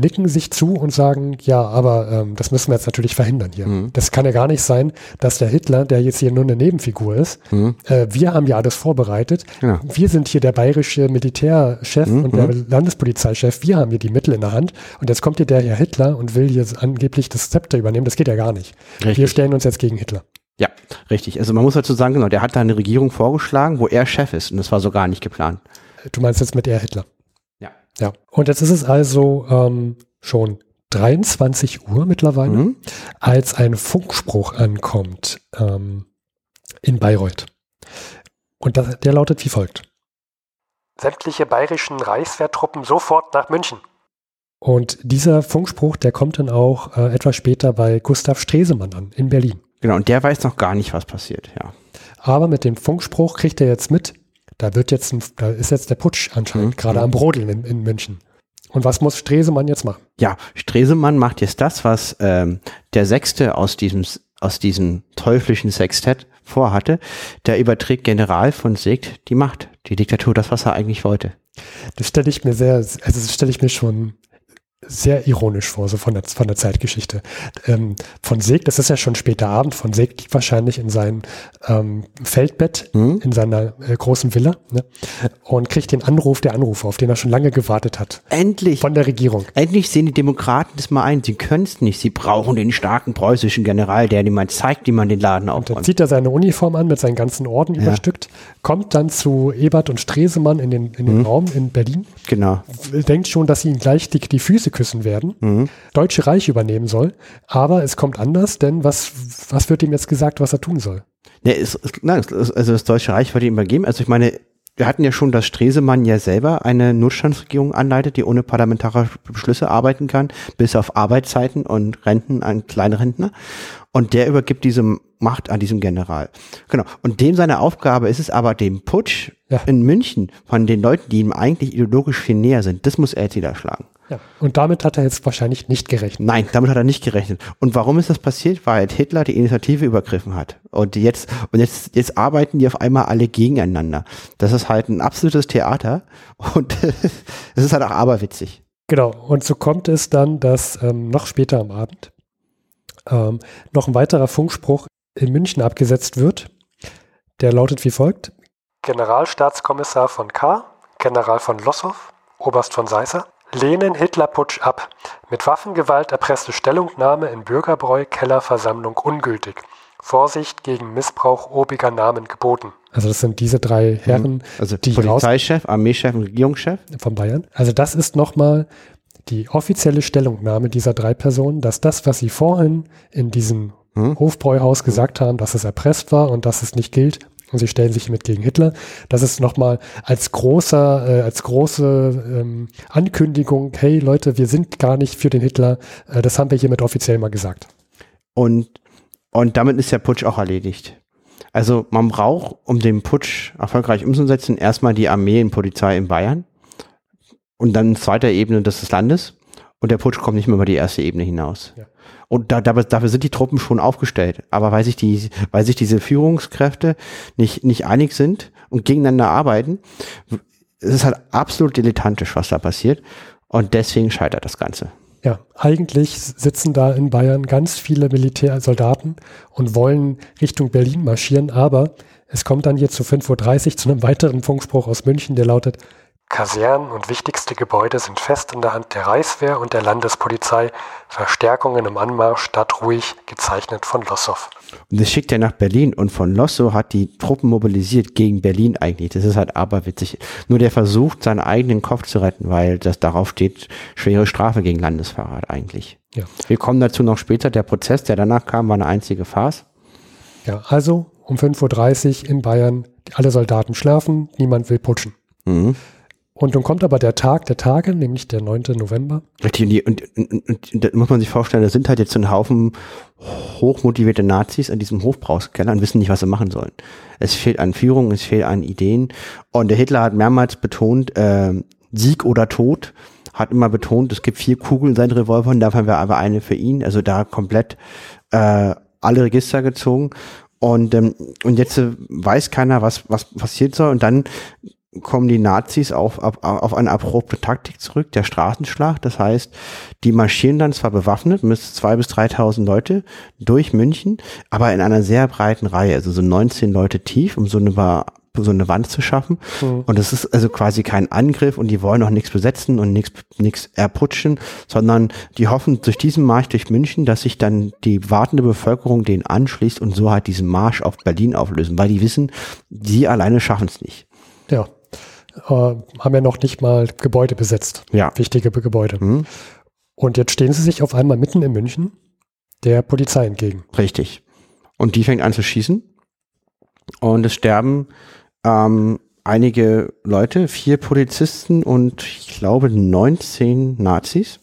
nicken sich zu und sagen, ja, aber ähm, das müssen wir jetzt natürlich verhindern hier. Mhm. Das kann ja gar nicht sein, dass der Hitler, der jetzt hier nur eine Nebenfigur ist, mhm. äh, wir haben ja alles vorbereitet. Ja. Wir sind hier der bayerische Militärchef mhm. und der mhm. Landespolizeichef. Wir haben hier die Mittel in der Hand. Und jetzt kommt hier der Herr Hitler und will hier angeblich das Zepter übernehmen. Das geht ja gar nicht. Richtig. Wir stellen uns jetzt gegen Hitler. Ja, richtig. Also man muss dazu sagen, genau, der hat da eine Regierung vorgeschlagen, wo er Chef ist. Und das war so gar nicht geplant. Du meinst jetzt mit er Hitler? Ja, und jetzt ist es also ähm, schon 23 Uhr mittlerweile, mhm. als ein Funkspruch ankommt ähm, in Bayreuth. Und das, der lautet wie folgt. Sämtliche bayerischen Reichswehrtruppen sofort nach München. Und dieser Funkspruch, der kommt dann auch äh, etwas später bei Gustav Stresemann an, in Berlin. Genau, und der weiß noch gar nicht, was passiert, ja. Aber mit dem Funkspruch kriegt er jetzt mit, da wird jetzt ein, da ist jetzt der Putsch anscheinend mhm. gerade am Brodeln in, in München. Und was muss Stresemann jetzt machen? Ja, Stresemann macht jetzt das, was ähm, der Sechste aus diesem, aus diesem teuflischen Sextett vorhatte. Der überträgt General von Segt die Macht, die Diktatur, das, was er eigentlich wollte. Das stelle ich mir sehr, also das stelle ich mir schon sehr ironisch vor, so von der, von der Zeitgeschichte. Ähm, von Seg, das ist ja schon später Abend, von Seg liegt wahrscheinlich in seinem ähm, Feldbett, mhm. in seiner äh, großen Villa ne? und kriegt den Anruf der Anrufer, auf den er schon lange gewartet hat. Endlich. Von der Regierung. Endlich sehen die Demokraten das mal ein. Sie können es nicht. Sie brauchen den starken preußischen General, der mal zeigt, wie man den Laden aufräumt. Und dann zieht er seine Uniform an mit seinen ganzen Orden ja. überstückt, kommt dann zu Ebert und Stresemann in den, in den mhm. Raum in Berlin. Genau. Denkt schon, dass sie ihn gleich die, die Füße küssen werden, mhm. Deutsche Reich übernehmen soll. Aber es kommt anders, denn was, was wird ihm jetzt gesagt, was er tun soll? Ja, es, nein, also das Deutsche Reich wird ihm übergeben. Also ich meine, wir hatten ja schon, dass Stresemann ja selber eine Notstandsregierung anleitet, die ohne parlamentarische Beschlüsse arbeiten kann, bis auf Arbeitszeiten und Renten an kleine Rentner. Und der übergibt diese Macht an diesem General. Genau. Und dem seine Aufgabe ist es aber, dem Putsch Ja. in München von den Leuten, die ihm eigentlich ideologisch viel näher sind, das muss er jetzt niederschlagen. Ja. Und damit hat er jetzt wahrscheinlich nicht gerechnet. Nein, damit hat er nicht gerechnet. Und warum ist das passiert? Weil Hitler die Initiative übergriffen hat. Und jetzt, und jetzt, jetzt arbeiten die auf einmal alle gegeneinander. Das ist halt ein absolutes Theater. Und <laughs> es ist halt auch aberwitzig. Genau. Und so kommt es dann, dass ähm, noch später am Abend ähm, noch ein weiterer Funkspruch in München abgesetzt wird. Der lautet wie folgt. Generalstaatskommissar von K., General von Lossow, Oberst von Seisser, lehnen Hitlerputsch ab. Mit Waffengewalt erpresste Stellungnahme in Bürgerbräu-Kellerversammlung ungültig. Vorsicht gegen Missbrauch obiger Namen geboten. Also das sind diese drei Herren Also Die Polizeichef, Armeechef und Regierungschef. von Bayern. Also das ist nochmal die offizielle Stellungnahme dieser drei Personen, dass das, was sie vorhin in diesem Hm? Hofbräuhaus gesagt haben, dass es erpresst war und dass es nicht gilt, und sie stellen sich mit gegen Hitler, das ist nochmal als großer, äh, als große ähm, Ankündigung, hey Leute, wir sind gar nicht für den Hitler, äh, das haben wir hiermit offiziell mal gesagt. Und, und damit ist der Putsch auch erledigt. Also man braucht, um den Putsch erfolgreich umzusetzen, erstmal die Armee und Polizei in Bayern und dann zweiter Ebene des Landes. Und der Putsch kommt nicht mehr über die erste Ebene hinaus. Ja. Und da, dabei, dafür sind die Truppen schon aufgestellt. Aber weil sich, die, weil sich diese Führungskräfte nicht, nicht einig sind und gegeneinander arbeiten, es ist halt absolut dilettantisch, was da passiert. Und deswegen scheitert das Ganze. Ja, eigentlich sitzen da in Bayern ganz viele Militärsoldaten und wollen Richtung Berlin marschieren, aber es kommt dann hier zu 5.30 Uhr zu einem weiteren Funkspruch aus München, der lautet Kasernen und wichtigste Gebäude sind fest in der Hand der Reichswehr und der Landespolizei. Verstärkungen im Anmarsch, Stadt ruhig, gezeichnet von Lossow. Und das schickt er nach Berlin und von Lossow hat die Truppen mobilisiert gegen Berlin eigentlich. Das ist halt aberwitzig. Nur der versucht, seinen eigenen Kopf zu retten, weil das darauf steht, schwere Strafe gegen Landesverrat eigentlich. Ja. Wir kommen dazu noch später. Der Prozess, der danach kam, war eine einzige Farce. Ja, also um 5.30 Uhr in Bayern, alle Soldaten schlafen, niemand will putschen. Mhm. Und dann kommt aber der Tag der Tage, nämlich der 9. November. Richtig, und, und, und, und, da muss man sich vorstellen, da sind halt jetzt so ein Haufen hochmotivierte Nazis in diesem Hofbrauchskeller und wissen nicht, was sie machen sollen. Es fehlt an Führung, es fehlt an Ideen. Und der Hitler hat mehrmals betont, äh, Sieg oder Tod, hat immer betont, es gibt vier Kugeln in seinen Revolvern, davon wäre aber eine für ihn. Also da komplett äh, alle Register gezogen. Und, ähm, und jetzt äh, weiß keiner, was, was passiert soll. Und dann kommen die Nazis auf, auf, auf eine abrupte Taktik zurück, der Straßenschlag. Das heißt, die marschieren dann zwar bewaffnet, mit zwei bis 3.000 Leute durch München, aber in einer sehr breiten Reihe, also so 19 Leute tief, um so eine, so eine Wand zu schaffen. Mhm. Und es ist also quasi kein Angriff und die wollen auch nichts besetzen und nichts nichts erputschen, sondern die hoffen durch diesen Marsch durch München, dass sich dann die wartende Bevölkerung denen anschließt und so halt diesen Marsch auf Berlin auflösen, weil die wissen, die alleine schaffen es nicht. Ja, äh, haben ja noch nicht mal Gebäude besetzt. Ja. Wichtige Gebäude. Mhm. Und jetzt stehen sie sich auf einmal mitten in München der Polizei entgegen. Richtig. Und die fängt an zu schießen. Und es sterben ähm, einige Leute, vier Polizisten und ich glaube 19 Nazis.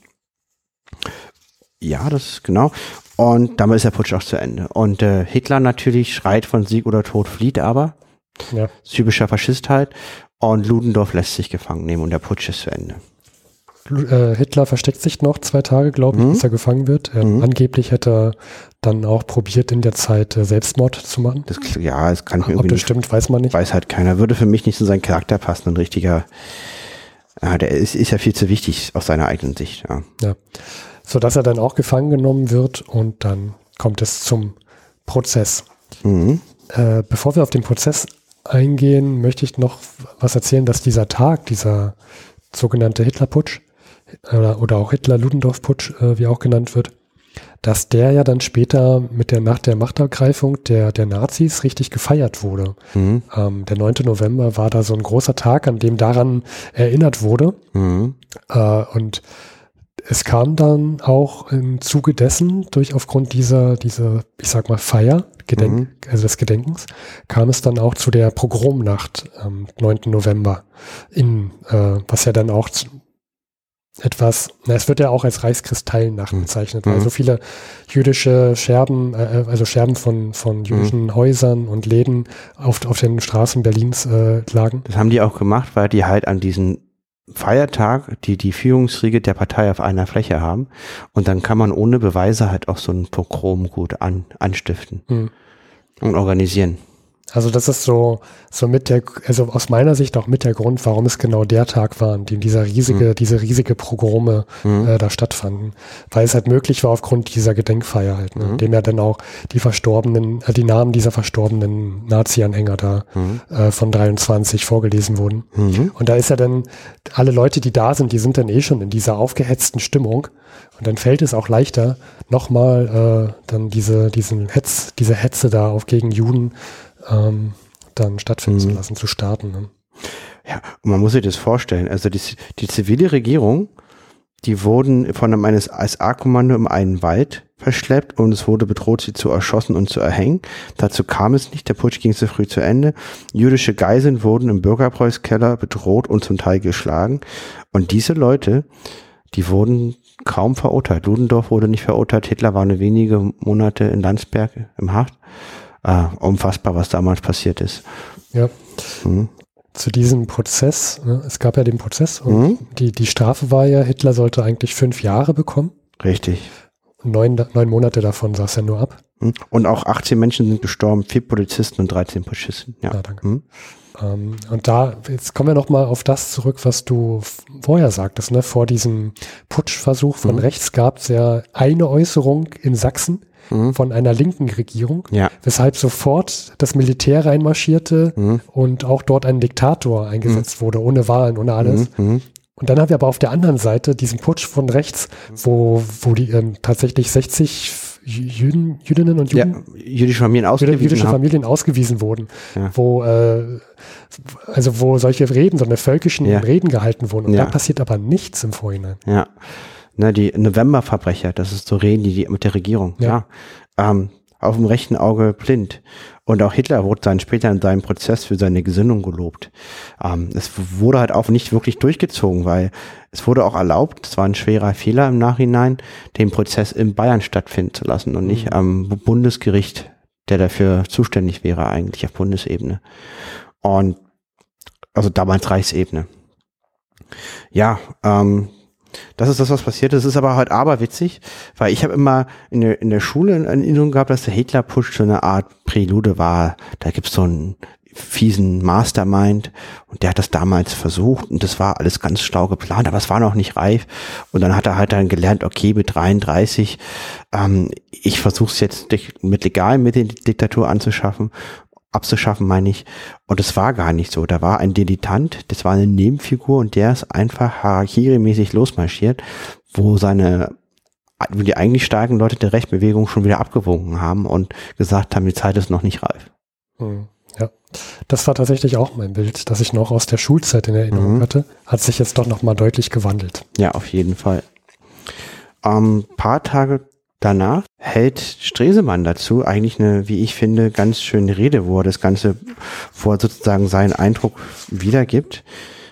Ja, das ist genau. Und damit ist der Putsch auch zu Ende. Und äh, Hitler natürlich schreit von Sieg oder Tod, flieht aber. Ja. Typischer Faschist halt. Und Ludendorff lässt sich gefangen nehmen und der Putsch ist zu Ende. Äh, Hitler versteckt sich noch zwei Tage, glaube ich, Mhm. bis er gefangen wird. Ähm, Mhm. Angeblich hätte er dann auch probiert, in der Zeit äh, Selbstmord zu machen. Das, ja, das kann ich mir Ob irgendwie das nicht stimmt, weiß man nicht. weiß halt keiner. Würde für mich nicht zu seinem Charakter passen. Ein richtiger, ja, der ist, ist ja viel zu wichtig aus seiner eigenen Sicht. Ja. Ja. Sodass er dann auch gefangen genommen wird und dann kommt es zum Prozess. Mhm. Äh, bevor wir auf den Prozess eingehen, möchte ich noch was erzählen, dass dieser Tag, dieser sogenannte Hitlerputsch oder, oder auch Hitler-Ludendorff-Putsch, äh, wie auch genannt wird, dass der ja dann später mit der nach der Machtergreifung der, der Nazis richtig gefeiert wurde. Mhm. Ähm, der 9. November war da so ein großer Tag, an dem daran erinnert wurde. Mhm. Äh, und es kam dann auch im Zuge dessen, durch aufgrund dieser, dieser, ich sag mal, Feier, Gedenk, Mhm. also des Gedenkens, kam es dann auch zu der Pogromnacht am 9. November, in, äh, was ja dann auch zu, etwas, na, es wird ja auch als Reichskristallennacht Mhm. bezeichnet, weil Mhm. so viele jüdische Scherben, äh, also Scherben von, von jüdischen Häusern und Läden auf, auf den Straßen Berlins äh, lagen. Das haben die auch gemacht, weil die halt an diesen Feiertag, die die Führungsriege der Partei auf einer Fläche haben. Und dann kann man ohne Beweise halt auch so ein Pogrom gut an, anstiften Hm. und organisieren. Also das ist so, so mit der, also aus meiner Sicht auch mit der Grund, warum es genau der Tag war, an dem dieser riesige, diese riesige Progrome Mhm. äh, da stattfanden. Weil es halt möglich war aufgrund dieser Gedenkfeier halt, ne? Mhm. dem ja dann auch die verstorbenen, äh, die Namen dieser verstorbenen Nazi-Anhänger da Mhm. äh, von 23 vorgelesen wurden. Mhm. Und da ist ja dann, alle Leute, die da sind, die sind dann eh schon in dieser aufgehetzten Stimmung. Und dann fällt es auch leichter, nochmal äh, dann diese, diesen Hetz, diese Hetze da auf gegen Juden ähm, dann stattfinden zu Mhm. lassen, zu starten. Ne? Ja, und man muss sich das vorstellen. Also die, die zivile Regierung, die wurden von einem SA-Kommando in einen Wald verschleppt und es wurde bedroht, sie zu erschossen und zu erhängen. Dazu kam es nicht, der Putsch ging zu früh zu Ende. Jüdische Geiseln wurden im Bürgerpreuskeller bedroht und zum Teil geschlagen. Und diese Leute, die wurden kaum verurteilt. Ludendorff wurde nicht verurteilt, Hitler war nur wenige Monate in Landsberg im Haft. Äh, unfassbar, was damals passiert ist. Ja. Mhm. Zu diesem Prozess, ne? es gab ja den Prozess und Mhm. die, die Strafe war ja, Hitler sollte eigentlich fünf Jahre bekommen. Richtig. Neun, neun Monate davon saß er nur ab. Hm? Und auch 18 Menschen sind gestorben, vier Polizisten und 13 Putschisten. Ja. Ja, danke. Hm? Ähm, und da, jetzt kommen wir nochmal auf das zurück, was du vorher sagtest, ne? Vor diesem Putschversuch von Mhm. rechts gab es ja eine Äußerung in Sachsen Mhm. von einer linken Regierung, Ja. weshalb sofort das Militär reinmarschierte Mhm. und auch dort ein Diktator eingesetzt wurde, ohne Wahlen, ohne alles. Mhm. Mhm. Und dann haben wir aber auf der anderen Seite diesen Putsch von rechts, wo, wo die ähm, tatsächlich 60 Jüden, Jüdinnen und Ja, Juden jüdische Familien jüdische ausgewiesen haben. Familien ausgewiesen wurden, Ja. wo äh, also wo solche Reden, so eine völkischen Ja. Reden gehalten wurden. Und Ja. da passiert aber nichts im Vorhinein. Ja. Ne, die Novemberverbrecher, das ist so reden die, die mit der Regierung. Ja. Ja. Ähm, auf dem rechten Auge blind. Und auch Hitler wurde dann später in seinem Prozess für seine Gesinnung gelobt. Ähm, es wurde halt auch nicht wirklich durchgezogen, weil es wurde auch erlaubt, es war ein schwerer Fehler im Nachhinein, den Prozess in Bayern stattfinden zu lassen und nicht am Bundesgericht, der dafür zuständig wäre eigentlich auf Bundesebene. Und also damals Reichsebene. Ja, ähm, das ist das, was passiert ist. Es ist aber halt aberwitzig, weil ich habe immer in der, in der Schule in Erinnerung gehabt, dass der Hitler-Putsch so eine Art Prälude war. Da gibt's so einen fiesen Mastermind und der hat das damals versucht und das war alles ganz schlau geplant, aber es war noch nicht reif. Und dann hat er halt dann gelernt, okay, mit 33, ähm, ich versuche es jetzt mit legal mit der Diktatur anzuschaffen abzuschaffen, meine ich. Und es war gar nicht so. Da war ein Dilettant, das war eine Nebenfigur und der ist einfach harakiri-mäßig losmarschiert, wo seine, wo die eigentlich starken Leute der Rechtsbewegung schon wieder abgewunken haben und gesagt haben, die Zeit ist noch nicht reif. Hm, Ja, das war tatsächlich auch mein Bild, das ich noch aus der Schulzeit in Erinnerung Mhm. hatte. Hat sich jetzt doch nochmal deutlich gewandelt. Ja, auf jeden Fall. Ein paar Tage danach hält Stresemann dazu eigentlich eine, wie ich finde, ganz schöne Rede, wo er das Ganze, wo er sozusagen seinen Eindruck wiedergibt.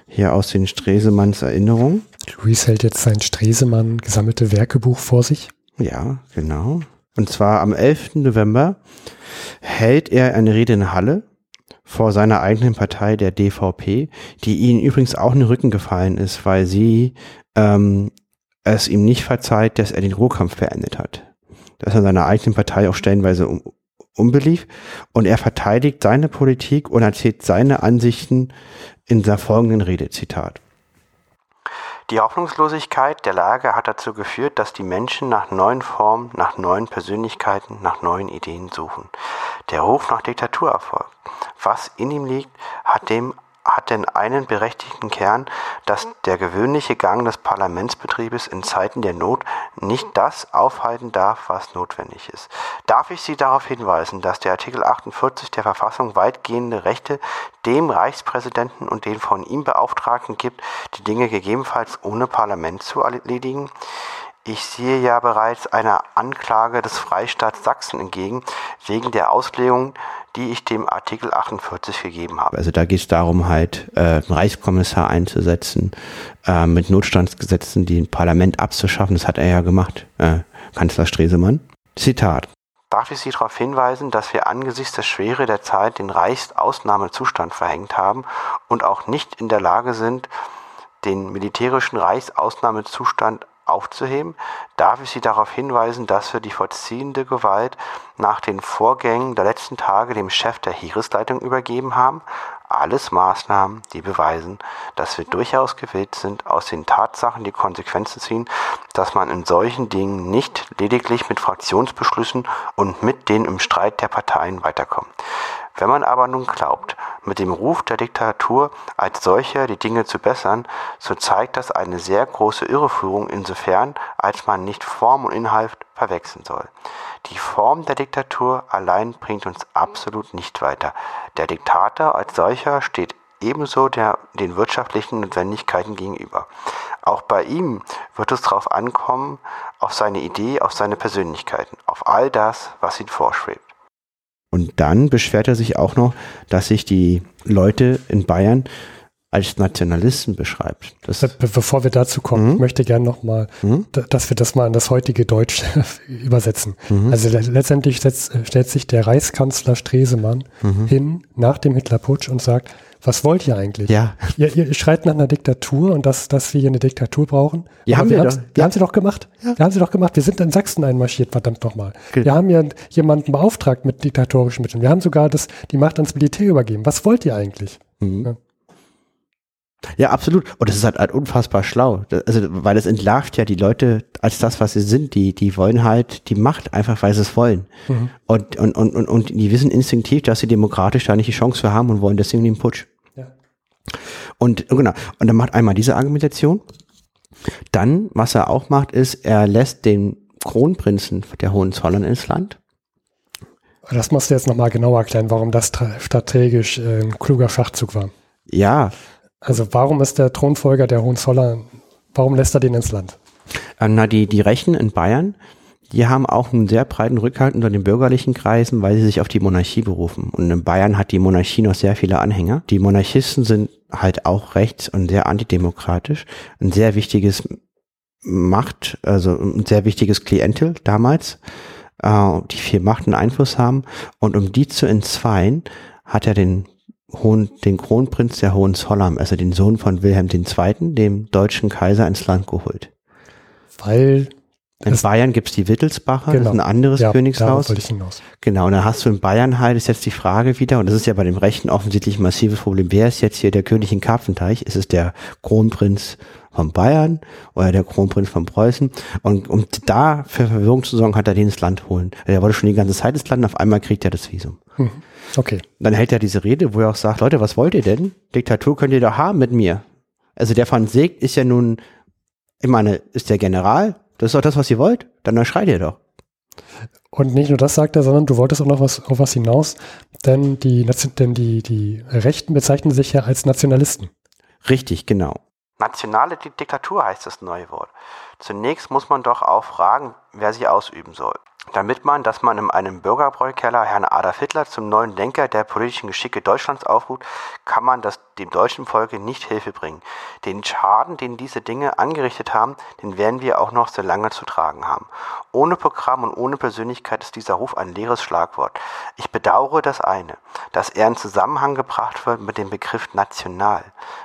Hier aus den Stresemanns Erinnerungen. Luis hält jetzt sein Stresemann gesammelte Werkebuch vor sich. Ja, genau. Und zwar am 11. November hält er eine Rede in Halle vor seiner eigenen Partei, der DVP, die ihnen übrigens auch in den Rücken gefallen ist, weil sie ähm, es ihm nicht verzeiht, dass er den Ruhrkampf beendet hat. Dass er seiner eigenen Partei auch stellenweise um, unbelief und er verteidigt seine Politik und erzählt seine Ansichten in der folgenden Rede, Zitat. Die Hoffnungslosigkeit der Lage hat dazu geführt, dass die Menschen nach neuen Formen, nach neuen Persönlichkeiten, nach neuen Ideen suchen. Der Ruf nach Diktatur erfolgt. Was in ihm liegt, hat dem hat denn einen berechtigten Kern, dass der gewöhnliche Gang des Parlamentsbetriebes in Zeiten der Not nicht das aufhalten darf, was notwendig ist. Darf ich Sie darauf hinweisen, dass der Artikel 48 der Verfassung weitgehende Rechte dem Reichspräsidenten und den von ihm Beauftragten gibt, die Dinge gegebenenfalls ohne Parlament zu erledigen? Ich sehe ja bereits eine Anklage des Freistaats Sachsen entgegen, wegen der Auslegung, die ich dem Artikel 48 gegeben habe. Also da geht es darum, halt äh, einen Reichskommissar einzusetzen, äh, mit Notstandsgesetzen die ein Parlament abzuschaffen. Das hat er ja gemacht, äh, Kanzler Stresemann. Zitat. Darf ich Sie darauf hinweisen, dass wir angesichts der Schwere der Zeit den Reichsausnahmezustand verhängt haben und auch nicht in der Lage sind, den militärischen Reichsausnahmezustand aufzuheben, darf ich Sie darauf hinweisen, dass wir die vollziehende Gewalt nach den Vorgängen der letzten Tage dem Chef der Heeresleitung übergeben haben. Alles Maßnahmen, die beweisen, dass wir durchaus gewillt sind, aus den Tatsachen die Konsequenzen ziehen, dass man in solchen Dingen nicht lediglich mit Fraktionsbeschlüssen und mit den im Streit der Parteien weiterkommt. Wenn man aber nun glaubt, mit dem Ruf der Diktatur als solcher die Dinge zu bessern, so zeigt das eine sehr große Irreführung insofern, als man nicht Form und Inhalt verwechseln soll. Die Form der Diktatur allein bringt uns absolut nicht weiter. Der Diktator als solcher steht ebenso der, den wirtschaftlichen Notwendigkeiten gegenüber. Auch bei ihm wird es darauf ankommen, auf seine Idee, auf seine Persönlichkeiten, auf all das, was ihm vorschwebt. Und dann beschwert er sich auch noch, dass sich die Leute in Bayern als Nationalisten beschreibt. Das Be bevor wir dazu kommen, mhm. ich möchte gerne nochmal, mhm. dass wir das mal in das heutige Deutsch <laughs> übersetzen. Mhm. Also letztendlich setzt, stellt sich der Reichskanzler Stresemann mhm. hin nach dem Hitlerputsch und sagt, was wollt ihr eigentlich? Ja. Ihr, ihr schreit nach einer Diktatur und dass, dass wir hier eine Diktatur brauchen. Ja, haben wir, wir, wir ja. haben sie doch gemacht. Ja. Wir haben sie doch gemacht. Wir sind in Sachsen einmarschiert, verdammt nochmal. Okay. Wir haben ja jemanden beauftragt mit diktatorischen Mitteln. Wir haben sogar das, die Macht ans Militär übergeben. Was wollt ihr eigentlich? Mhm. Ja. Ja, absolut. Und das ist halt, halt unfassbar schlau. Also, weil es entlarvt ja die Leute als das, was sie sind. Die, die wollen halt die Macht einfach, weil sie es wollen. Mhm. Und, und, und, und, und die wissen instinktiv, dass sie demokratisch da nicht die Chance für haben und wollen deswegen den Putsch. Ja. Und, genau. Und dann macht einmal diese Argumentation. Dann, was er auch macht, ist, er lässt den Kronprinzen der Hohenzollern ins Land. Das musst du jetzt nochmal genauer erklären, warum das strategisch äh, ein kluger Schachzug war. Ja, also warum ist der Thronfolger der Hohenzollern, warum lässt er den ins Land? Ähm, na, die, die Rechen in Bayern, die haben auch einen sehr breiten Rückhalt unter den bürgerlichen Kreisen, weil sie sich auf die Monarchie berufen. Und in Bayern hat die Monarchie noch sehr viele Anhänger. Die Monarchisten sind halt auch rechts und sehr antidemokratisch. Ein sehr wichtiges Macht, also ein sehr wichtiges Klientel damals, äh, die viel Macht und Einfluss haben. Und um die zu entzweien, hat er den Hohen, den Kronprinz der Hohenzollern, also den Sohn von Wilhelm II., dem deutschen Kaiser, ins Land geholt. Weil in Bayern gibt's die Wittelsbacher, genau. das ist ein anderes ja, Königshaus. Genau, und dann hast du in Bayern halt, ist jetzt die Frage wieder, und das ist ja bei dem Rechten offensichtlich ein massives Problem, wer ist jetzt hier der König in Karpfenteich? Ist es der Kronprinz von Bayern oder der Kronprinz von Preußen? Und um da für Verwirrung zu sorgen, hat er den ins Land holen. Er wollte schon die ganze Zeit ins Land, auf einmal kriegt er das Visum. Hm. Okay. Dann hält er diese Rede, wo er auch sagt, Leute, was wollt ihr denn? Diktatur könnt ihr doch haben mit mir. Also der Van Seeg ist ja nun, ich meine, ist der General, das ist doch das, was ihr wollt, dann schreit ihr doch. Und nicht nur das sagt er, sondern du wolltest auch noch was, auf was hinaus, denn die, denn die, die Rechten bezeichnen sich ja als Nationalisten. Richtig, genau. Nationale Diktatur heißt das neue Wort. Zunächst muss man doch auch fragen, wer sie ausüben soll damit man, dass man in einem Bürgerbräukeller Herrn Adolf Hitler zum neuen Denker der politischen Geschicke Deutschlands aufruft, kann man das dem deutschen Volke nicht Hilfe bringen. Den Schaden, den diese Dinge angerichtet haben, den werden wir auch noch sehr lange zu tragen haben. Ohne Programm und ohne Persönlichkeit ist dieser Ruf ein leeres Schlagwort. Ich bedauere das eine, dass er in Zusammenhang gebracht wird mit dem Begriff national,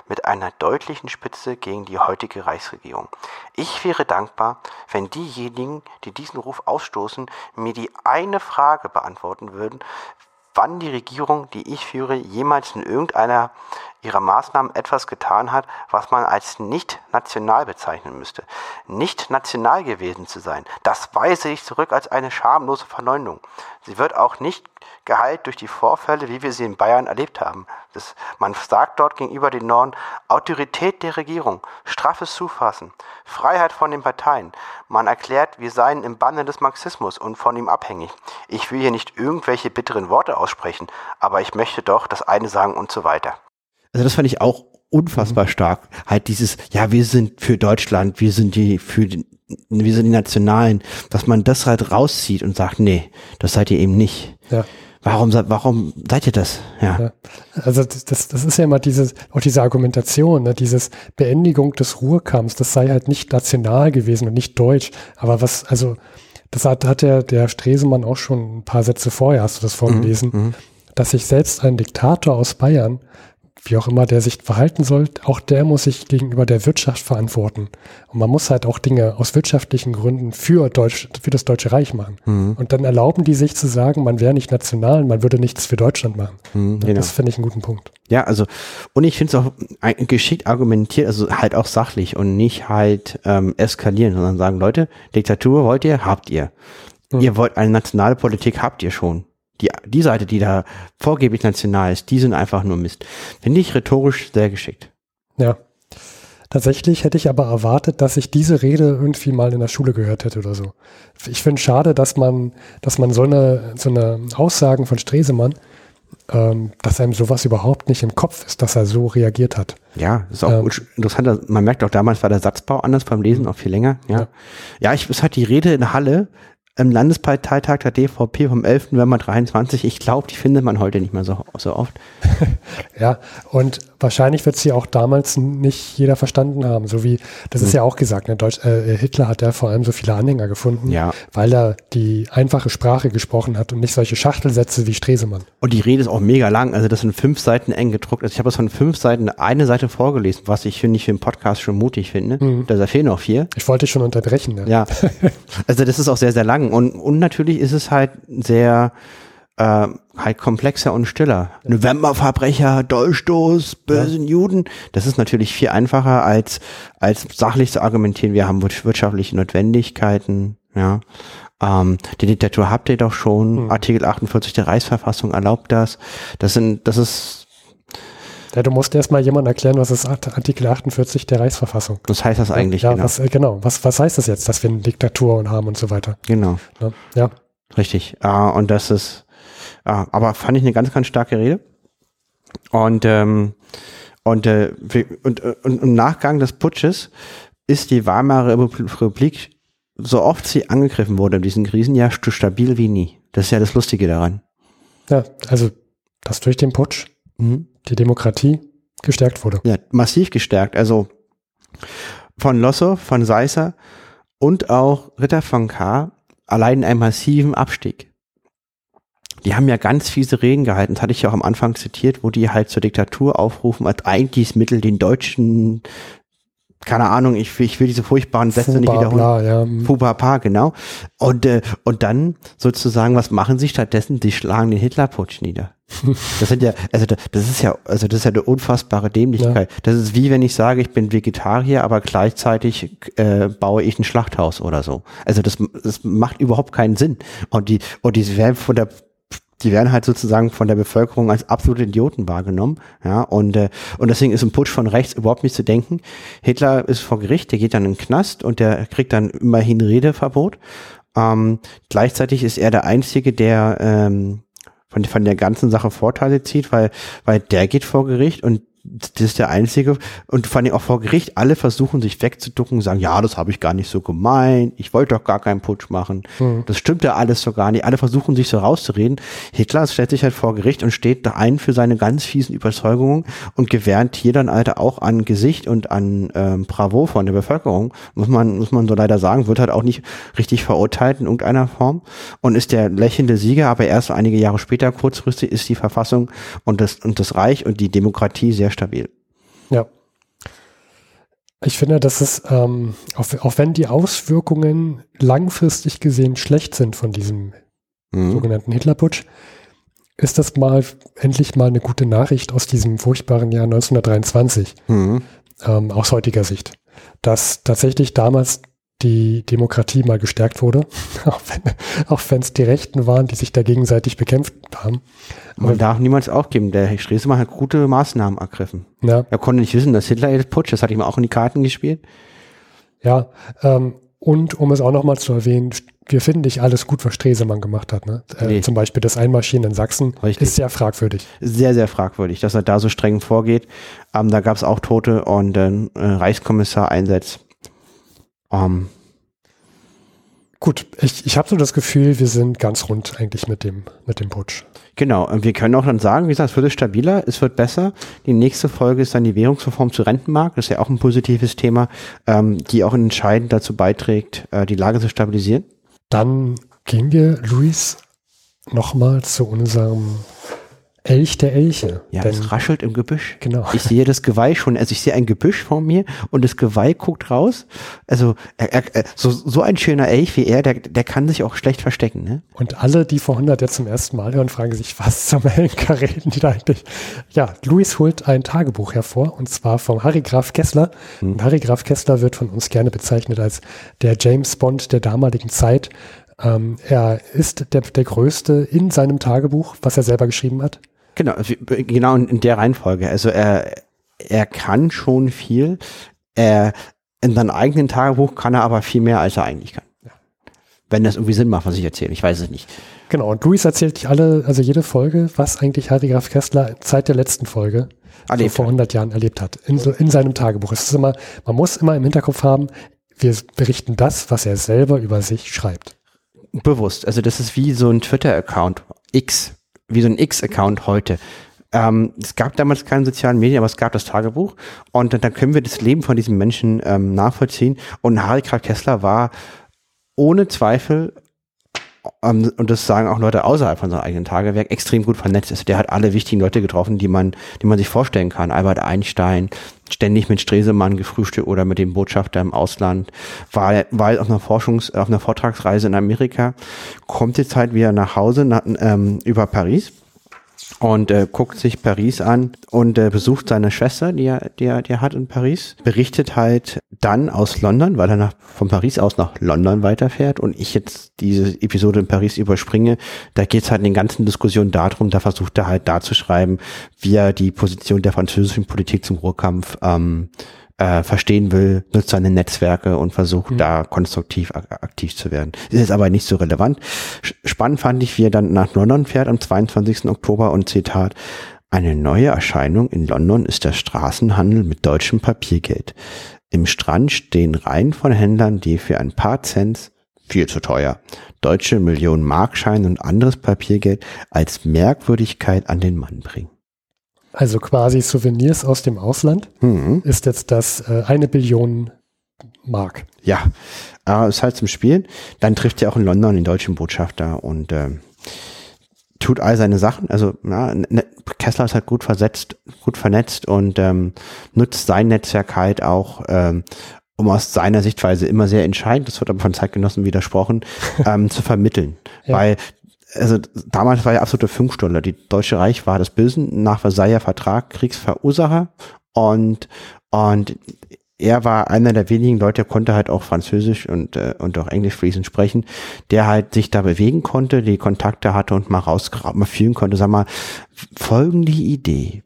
mit einer deutlichen Spitze gegen die heutige Reichsregierung. Ich wäre dankbar, wenn diejenigen, die diesen Ruf ausstoßen, mir die eine Frage beantworten würden, wann die Regierung, die ich führe, jemals in irgendeiner ihrer Maßnahmen etwas getan hat, was man als nicht national bezeichnen müsste. Nicht national gewesen zu sein, das weise ich zurück als eine schamlose Verleumdung. Sie wird auch nicht geheilt durch die Vorfälle, wie wir sie in Bayern erlebt haben. Das, man sagt dort gegenüber den Norden Autorität der Regierung, straffes Zufassen, Freiheit von den Parteien. Man erklärt, wir seien im Banne des Marxismus und von ihm abhängig. Ich will hier nicht irgendwelche bitteren Worte aussprechen, aber ich möchte doch das eine sagen und so weiter. Also das fand ich auch unfassbar stark. Halt dieses, ja, wir sind für Deutschland, wir sind die, für den, wir sind die Nationalen, dass man das halt rauszieht und sagt, nee, das seid ihr eben nicht. Ja. Warum, warum seid ihr das? Ja. Ja. Also das, das das ist ja immer dieses, auch diese Argumentation, ne, dieses Beendigung des Ruhrkampfs, das sei halt nicht national gewesen und nicht deutsch. Aber was, also, das hat, hat der, der Stresemann auch schon ein paar Sätze vorher, hast du das vorgelesen, Mhm. dass sich selbst ein Diktator aus Bayern, wie auch immer der sich verhalten soll, auch der muss sich gegenüber der Wirtschaft verantworten. Und man muss halt auch Dinge aus wirtschaftlichen Gründen für, Deutsch, für das Deutsche Reich machen. Mhm. Und dann erlauben die sich zu sagen, man wäre nicht national, man würde nichts für Deutschland machen. Mhm, genau. Das finde ich einen guten Punkt. Ja, also, und ich finde es auch geschickt argumentiert, also halt auch sachlich und nicht halt ähm, eskalieren, sondern sagen, Leute, Diktatur wollt ihr, habt ihr. Mhm. Ihr wollt eine nationale Politik, habt ihr schon. Die, die Seite, die da vorgeblich national ist, die sind einfach nur Mist. Finde ich rhetorisch sehr geschickt. Ja. Tatsächlich hätte ich aber erwartet, dass ich diese Rede irgendwie mal in der Schule gehört hätte oder so. Ich finde schade, dass man, dass man so eine, so eine Aussagen von Stresemann, ähm, dass einem sowas überhaupt nicht im Kopf ist, dass er so reagiert hat. Ja, ist auch Ähm. gut- interessant. Man merkt auch damals war der Satzbau anders beim Lesen, auch viel länger. Ja, Ja. ja, ich, es hat die Rede in Halle im Landesparteitag der DVP vom 11. November 23. Ich glaube, die findet man heute nicht mehr so, so oft. <laughs> Ja, und wahrscheinlich wird sie auch damals nicht jeder verstanden haben. So wie, das Hm. ist ja auch gesagt, ne? Deutsch, äh, Hitler hat ja vor allem so viele Anhänger gefunden, Ja. weil er die einfache Sprache gesprochen hat und nicht solche Schachtelsätze wie Stresemann. Und die Rede ist auch mega lang. Also das sind fünf Seiten eng gedruckt. Also ich habe das von fünf Seiten eine Seite vorgelesen, was ich finde ich für einen Podcast schon mutig finde. Mhm. Da fehlen noch vier. Ich wollte schon unterbrechen. Ne? Ja. <laughs> also das ist auch sehr, sehr lang. Und, und natürlich ist es halt sehr äh, halt komplexer und stiller. Novemberverbrecher, Dolchstoß, bösen Juden. Das ist natürlich viel einfacher als, als sachlich zu argumentieren. Wir haben wir- wirtschaftliche Notwendigkeiten. Ja. Ähm, die Diktatur habt ihr doch schon. Mhm. Artikel 48 der Reichsverfassung erlaubt das. Das sind, das ist, Ja, du musst erst mal jemandem erklären, was ist Art- Artikel 48 der Reichsverfassung. was heißt das eigentlich ja, genau? Was, äh, genau. Was, was heißt das jetzt, dass wir eine Diktatur und haben und so weiter? Genau. Ne? Ja. Richtig. Äh, und das ist, äh, aber fand ich eine ganz, ganz starke Rede. Und, ähm, und, äh, und, äh, und im Nachgang des Putsches ist die Weimarer Republik, so oft sie angegriffen wurde in diesen Krisen, ja st- stabil wie nie. Das ist ja das Lustige daran. ja, also, dass durch den Putsch die Demokratie gestärkt wurde. Ja, massiv gestärkt. Also von Lossow, von Seisser und auch Ritter von K. allein einen massiven Abstieg. Die haben ja ganz fiese Reden gehalten, das hatte ich ja auch am Anfang zitiert, wo die halt zur Diktatur aufrufen, als eigentliches Mittel den Deutschen, keine Ahnung, ich, will- ich will diese furchtbaren Sätze nicht Fuba, wiederholen. bla, ja. hm. Fubapa, genau. Und, äh, und dann sozusagen, was machen sie stattdessen? Sie schlagen den Hitlerputsch nieder. Das sind ja, also da- das ist ja, also das ist ja eine unfassbare Dämlichkeit. Das ist wie wenn ich sage, ich bin Vegetarier, aber gleichzeitig äh, baue ich ein Schlachthaus oder so. Also das, das macht überhaupt keinen Sinn. Und die, und die werden von der die werden halt sozusagen von der Bevölkerung als absolute Idioten wahrgenommen, ja, und, äh, und deswegen ist ein Putsch von rechts überhaupt nicht zu denken. Hitler ist vor Gericht, der geht dann in den Knast und der kriegt dann immerhin Redeverbot. Ähm, gleichzeitig ist er der Einzige, der ähm, von, von der ganzen Sache Vorteile zieht, weil, weil der geht vor Gericht und das ist der einzige und vor allem auch vor Gericht, alle versuchen sich wegzuducken und sagen, ja, das habe ich gar nicht so gemeint, ich wollte doch gar keinen Putsch machen, Mhm. das stimmt ja alles so gar nicht, alle versuchen sich so rauszureden. Hitler stellt sich halt vor Gericht und steht da ein für seine ganz fiesen Überzeugungen und gewährt hier dann Alter auch an Gesicht und an ähm, Bravo von der Bevölkerung, muss man, muss man so leider sagen, wird halt auch nicht richtig verurteilt in irgendeiner Form und ist der lächelnde Sieger, aber erst einige Jahre später, kurzfristig, ist die Verfassung und das, und das Reich und die Demokratie sehr stabil. Ja. Ich finde, dass es, ähm, auch, auch wenn die Auswirkungen langfristig gesehen schlecht sind von diesem Mhm. sogenannten Hitlerputsch, ist das mal endlich mal eine gute Nachricht aus diesem furchtbaren Jahr 1923, Mhm. ähm, aus heutiger Sicht. Dass tatsächlich damals die Demokratie mal gestärkt wurde, <laughs> auch wenn auch es die Rechten waren, die sich da gegenseitig bekämpft haben. Man darf niemals aufgeben. Der Herr Stresemann hat gute Maßnahmen ergriffen. Ja, Er konnte nicht wissen, dass Hitler jetzt Putsch, das hatte ich mir auch in die Karten gespielt. Ja, ähm, Und um es auch nochmal zu erwähnen, wir finden nicht alles gut, was Stresemann gemacht hat. Ne? Äh, nee. Zum Beispiel das Einmarschieren in Sachsen Richtig. ist sehr fragwürdig. Sehr, sehr fragwürdig, dass er da so streng vorgeht. Ähm, da gab es auch Tote und äh, Reichskommissar einsetzt. Ähm, Gut, ich, ich habe so das Gefühl, wir sind ganz rund eigentlich mit dem, mit dem Putsch. Genau, und wir können auch dann sagen, wie gesagt, es wird stabiler, es wird besser. Die nächste Folge ist dann die Währungsreform zu Rentenmarkt. Das ist ja auch ein positives Thema, ähm, die auch entscheidend dazu beiträgt, äh, die Lage zu stabilisieren. Dann gehen wir, Luis, nochmal zu unserem Elch der Elche. Ja, es raschelt im Gebüsch. Genau. Ich sehe das Geweih schon, also ich sehe ein Gebüsch vor mir und das Geweih guckt raus. Also er, er, so, so ein schöner Elch wie er, der, der kann sich auch schlecht verstecken. Ne? Und alle, die vor 100 jetzt zum ersten Mal hören, fragen sich, was zum Henker reden die da eigentlich? Ja, Luis holt ein Tagebuch hervor und zwar vom Harry Graf Kessler. Hm. Und Harry Graf Kessler wird von uns gerne bezeichnet als der James Bond der damaligen Zeit. Ähm, er ist der, der Größte in seinem Tagebuch, was er selber geschrieben hat. Genau, genau in der Reihenfolge. Also er, er kann schon viel. Er, in seinem eigenen Tagebuch kann er aber viel mehr, als er eigentlich kann. Ja. Wenn das irgendwie Sinn macht, was ich erzähle. Ich weiß es nicht. Genau, und Luis erzählt dich alle, also jede Folge, was eigentlich Harry Graf Kessler seit der letzten Folge so vor 100 Jahren erlebt hat. In, so, in seinem Tagebuch. Es ist immer, man muss immer im Hinterkopf haben, wir berichten das, was er selber über sich schreibt. Bewusst. Also das ist wie so ein Twitter-Account. X wie so ein X-Account heute. Ähm, es gab damals keine sozialen Medien, aber es gab das Tagebuch und dann, können wir das Leben von diesem Menschen ähm, nachvollziehen. Und Harry Krag Kessler war ohne Zweifel ähm, und das sagen auch Leute außerhalb von seinem eigenen Tagewerk, extrem gut vernetzt ist. Der hat alle wichtigen Leute getroffen, die man, die man sich vorstellen kann. Albert Einstein, ständig mit Stresemann gefrühstückt oder mit dem Botschafter im Ausland, war, war auf einer Forschungs-, auf einer Vortragsreise in Amerika, kommt jetzt halt wieder nach Hause nach, ähm, über Paris und äh, guckt sich Paris an und äh, besucht seine Schwester, die er, die, er, die er hat in Paris, berichtet halt dann aus London, weil er nach, von Paris aus nach London weiterfährt und ich jetzt diese Episode in Paris überspringe, da geht es halt in den ganzen Diskussionen darum, da versucht er halt da zu schreiben, wie er die Position der französischen Politik zum Ruhrkampf ähm, äh, verstehen will, nutzt seine Netzwerke und versucht mhm. da konstruktiv aktiv zu werden. Ist jetzt aber nicht so relevant. Spannend fand ich, wie er dann nach London fährt am 22. Oktober und Zitat, eine neue Erscheinung in London ist der Straßenhandel mit deutschem Papiergeld. Im Strand stehen Reihen von Händlern, die für ein paar Cent viel zu teuer. Deutsche Millionen Markscheine und anderes Papiergeld als Merkwürdigkeit an den Mann bringen. Also quasi Souvenirs aus dem Ausland mhm. ist jetzt das äh, eine Billion Mark. Ja, äh, ist halt zum Spielen. Dann trifft er auch in London den deutschen Botschafter und äh, tut all seine Sachen. Also ja, Kessler ist halt gut versetzt, gut vernetzt und ähm, nutzt sein Netzwerk halt auch, ähm, um aus seiner Sichtweise immer sehr entscheidend, das wird aber von Zeitgenossen widersprochen, <laughs> ähm, zu vermitteln. Ja. Weil also damals war ja absolute Funkstunde. Die Deutsche Reich war das Bösen nach Versailler Vertrag Kriegsverursacher und und er war einer der wenigen Leute, der konnte halt auch Französisch und, äh, und auch Englisch fließend sprechen, der halt sich da bewegen konnte, die Kontakte hatte und mal raus, mal fühlen konnte. Sag mal, folgende Idee.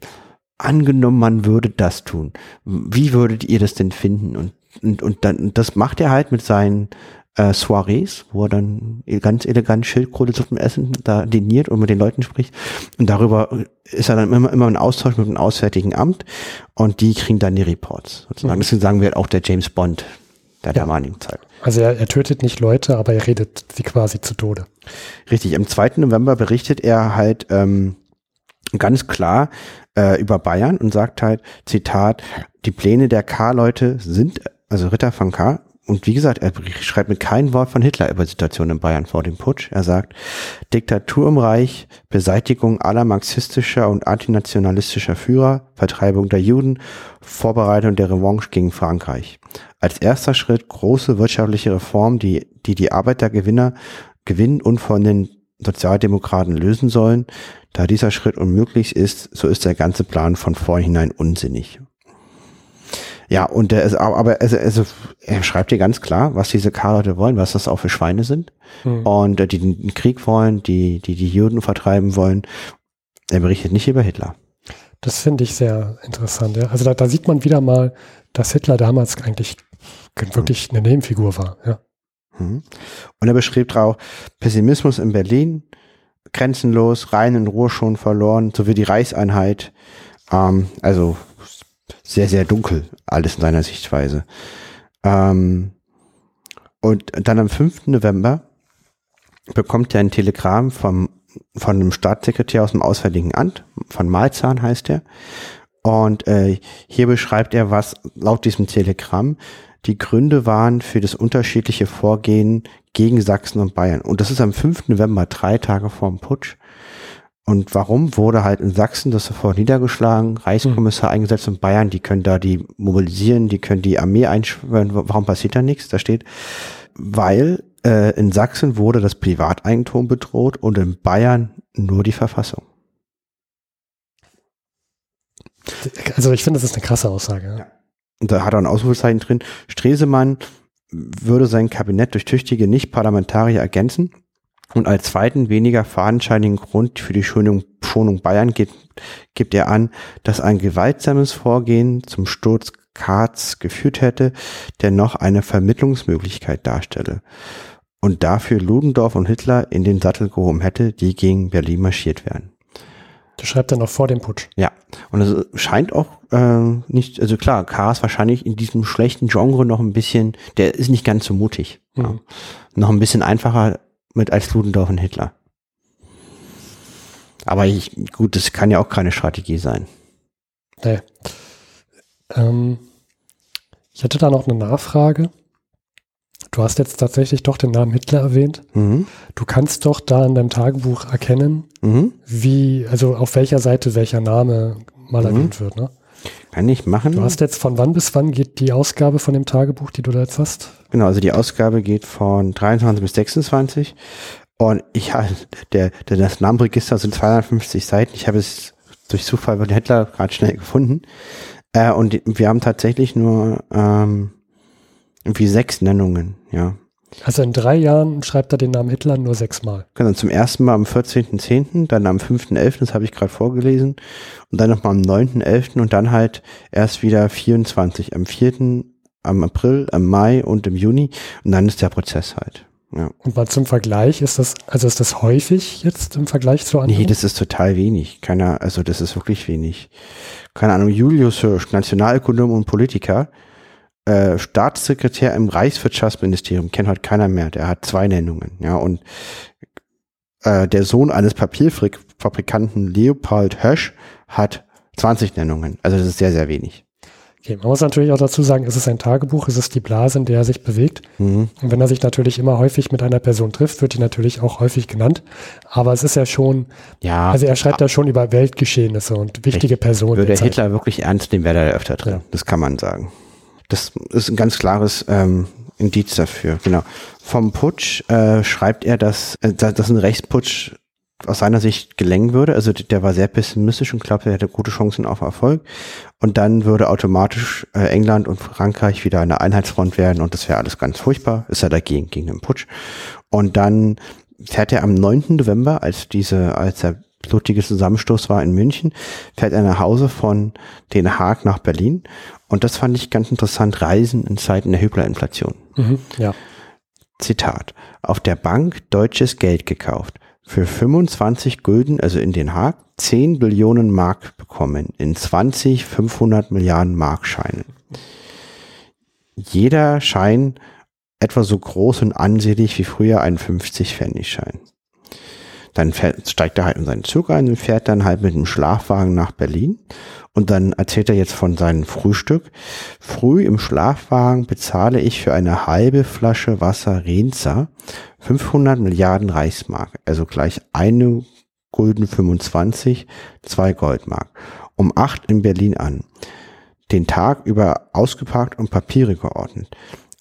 Angenommen, man würde das tun. Wie würdet ihr das denn finden? Und, und, und dann, das macht er halt mit seinen, äh, Soirees, wo er dann ganz elegant Schildkröte zum Essen da diniert und mit den Leuten spricht. Und darüber ist er dann immer, immer in Austausch mit dem Auswärtigen Amt und die kriegen dann die Reports. Sozusagen. Mhm. Deswegen sagen wir auch der James Bond der ja. damaligen Zeit. Also er, er tötet nicht Leute, aber er redet sie quasi zu Tode. Richtig, am 2. November berichtet er halt ähm, ganz klar äh, über Bayern und sagt halt, Zitat, die Pläne der K-Leute sind, also Ritter von K, und wie gesagt, er schreibt mit keinem Wort von Hitler über die Situation in Bayern vor dem Putsch. Er sagt, Diktatur im Reich, Beseitigung aller marxistischer und antinationalistischer Führer, Vertreibung der Juden, Vorbereitung der Revanche gegen Frankreich. Als erster Schritt große wirtschaftliche Reformen, die die, die Arbeitergewinner gewinnen und von den Sozialdemokraten lösen sollen. Da dieser Schritt unmöglich ist, so ist der ganze Plan von vornherein unsinnig. Ja, und der ist, aber also, also, er schreibt dir ganz klar, was diese K-Leute wollen, was das auch für Schweine sind. Mhm. Und äh, die den Krieg wollen, die, die die Juden vertreiben wollen. Er berichtet nicht über Hitler. Das finde ich sehr interessant. Ja. Also da, da sieht man wieder mal, dass Hitler damals eigentlich wirklich eine Nebenfigur war. Ja. Mhm. Und er beschrieb auch Pessimismus in Berlin, grenzenlos, rein in Ruhe schon verloren, sowie die Reichseinheit. Ähm, also sehr, sehr dunkel, alles in seiner Sichtweise. Ähm, und dann am 5. November bekommt er ein Telegramm vom, von einem Staatssekretär aus dem Auswärtigen Amt, von Malzahn heißt er. Und äh, hier beschreibt er, was laut diesem Telegramm die Gründe waren für das unterschiedliche Vorgehen gegen Sachsen und Bayern. Und das ist am 5. November, drei Tage vor dem Putsch. Und warum wurde halt in Sachsen das sofort niedergeschlagen, Reichskommissar mhm. eingesetzt und Bayern, die können da die mobilisieren, die können die Armee einschwören. Warum passiert da nichts? Da steht, weil äh, in Sachsen wurde das Privateigentum bedroht und in Bayern nur die Verfassung. Also ich finde, das ist eine krasse Aussage. Ja. Und da hat er ein Ausrufezeichen drin. Stresemann würde sein Kabinett durch tüchtige Nicht-Parlamentarier ergänzen. Und als zweiten, weniger fadenscheinigen Grund für die Schonung, Schonung Bayern gibt, gibt er an, dass ein gewaltsames Vorgehen zum Sturz Karts geführt hätte, der noch eine Vermittlungsmöglichkeit darstelle. Und dafür Ludendorff und Hitler in den Sattel gehoben hätte, die gegen Berlin marschiert werden. Das schreibt er noch vor dem Putsch. Ja, und es scheint auch äh, nicht, also klar, K ist wahrscheinlich in diesem schlechten Genre noch ein bisschen, der ist nicht ganz so mutig. Mhm. Ja. Noch ein bisschen einfacher mit als Ludendorff und Hitler. Aber ich, gut, das kann ja auch keine Strategie sein. Nee. Ähm, ich hätte da noch eine Nachfrage. Du hast jetzt tatsächlich doch den Namen Hitler erwähnt. Mhm. Du kannst doch da in deinem Tagebuch erkennen, mhm. wie, also auf welcher Seite welcher Name mal mhm. erwähnt wird, ne? Kann ich machen. Du hast jetzt von wann bis wann geht die Ausgabe von dem Tagebuch, die du da jetzt hast? Genau, also die Ausgabe geht von 23 bis 26 und ich habe, der, der, das Namenregister sind 250 Seiten. Ich habe es durch Zufall bei Hitler gerade schnell gefunden. Äh, und wir haben tatsächlich nur ähm, irgendwie sechs Nennungen, ja. Also in drei Jahren schreibt er den Namen Hitler nur sechsmal. Genau, zum ersten Mal am 14.10., dann am 5.11., das habe ich gerade vorgelesen, und dann nochmal am 9.11. und dann halt erst wieder 24, am 4., am April, am Mai und im Juni und dann ist der Prozess halt. Ja. Und mal zum Vergleich, ist das, also ist das häufig jetzt im Vergleich zu anderen? Nee, das ist total wenig. Keiner, also das ist wirklich wenig. Keine Ahnung, Julius Hirsch, Nationalökonom und Politiker, äh, Staatssekretär im Reichswirtschaftsministerium, kennt heute keiner mehr. Der hat zwei Nennungen, ja, und äh, der Sohn eines Papierfabrikanten Leopold Hösch hat 20 Nennungen. Also das ist sehr, sehr wenig. Okay, man muss natürlich auch dazu sagen, es ist ein Tagebuch, es ist die Blase, in der er sich bewegt. Mhm. Und wenn er sich natürlich immer häufig mit einer Person trifft, wird die natürlich auch häufig genannt. Aber es ist ja schon, ja, also er schreibt ja schon über Weltgeschehnisse und wichtige Personen. Würde Hitler wirklich ernst nehmen, wäre er öfter drin. Ja. Das kann man sagen. Das ist ein ganz klares ähm, Indiz dafür, genau. Vom Putsch äh, schreibt er, dass, äh, dass ein Rechtsputsch aus seiner Sicht gelingen würde. Also der war sehr pessimistisch und glaubte, er hätte gute Chancen auf Erfolg. Und dann würde automatisch äh, England und Frankreich wieder eine Einheitsfront werden und das wäre alles ganz furchtbar. Ist er dagegen, gegen den Putsch. Und dann fährt er am 9. November, als diese, als der blutige Zusammenstoß war in München, fährt er nach Hause von Den Haag nach Berlin. Und das fand ich ganz interessant, Reisen in Zeiten der Hyperinflation. Mhm, ja. Zitat. Auf der Bank deutsches Geld gekauft für 25 Gulden, also in Den Haag, 10 Billionen Mark bekommen in 20 500 Milliarden Mark Scheinen. Jeder Schein etwa so groß und ansehnlich wie früher ein 50 Pfennig Schein. Dann fährt, steigt er halt in seinen Zug ein und fährt dann halt mit dem Schlafwagen nach Berlin. Und dann erzählt er jetzt von seinem Frühstück. Früh im Schlafwagen bezahle ich für eine halbe Flasche Wasser Renza 500 Milliarden Reichsmark, also gleich eine Gulden 25, zwei Goldmark. Um acht in Berlin an. Den Tag über ausgeparkt und Papiere geordnet.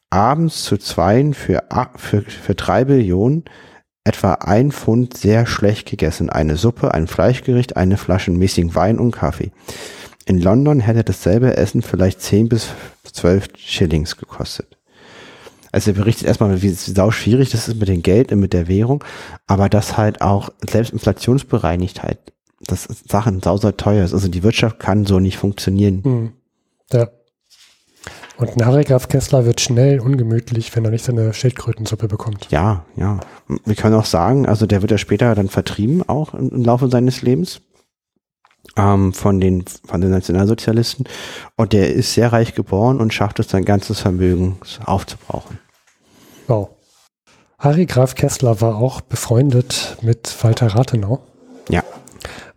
Abends zu zweien für, für, für drei Billionen etwa ein Pfund sehr schlecht gegessen, eine Suppe, ein Fleischgericht, eine Flasche mäßigen Wein und Kaffee. In London hätte dasselbe Essen vielleicht 10 bis 12 Shillings gekostet. Also er berichtet erstmal, wie sau schwierig das ist mit dem Geld und mit der Währung, aber dass halt auch selbst inflationsbereinigt halt, dass Sachen sau, sau teuer ist. Also die Wirtschaft kann so nicht funktionieren. Mhm. Ja. Und ein Harry Graf Kessler wird schnell ungemütlich, wenn er nicht seine Schildkrötensuppe bekommt. Ja, ja. Wir können auch sagen, also der wird ja später dann vertrieben, auch im, im Laufe seines Lebens ähm, von den von den Nationalsozialisten und der ist sehr reich geboren und schafft es sein ganzes Vermögen aufzubrauchen. Wow. Harry Graf Kessler war auch befreundet mit Walter Rathenau. Ja.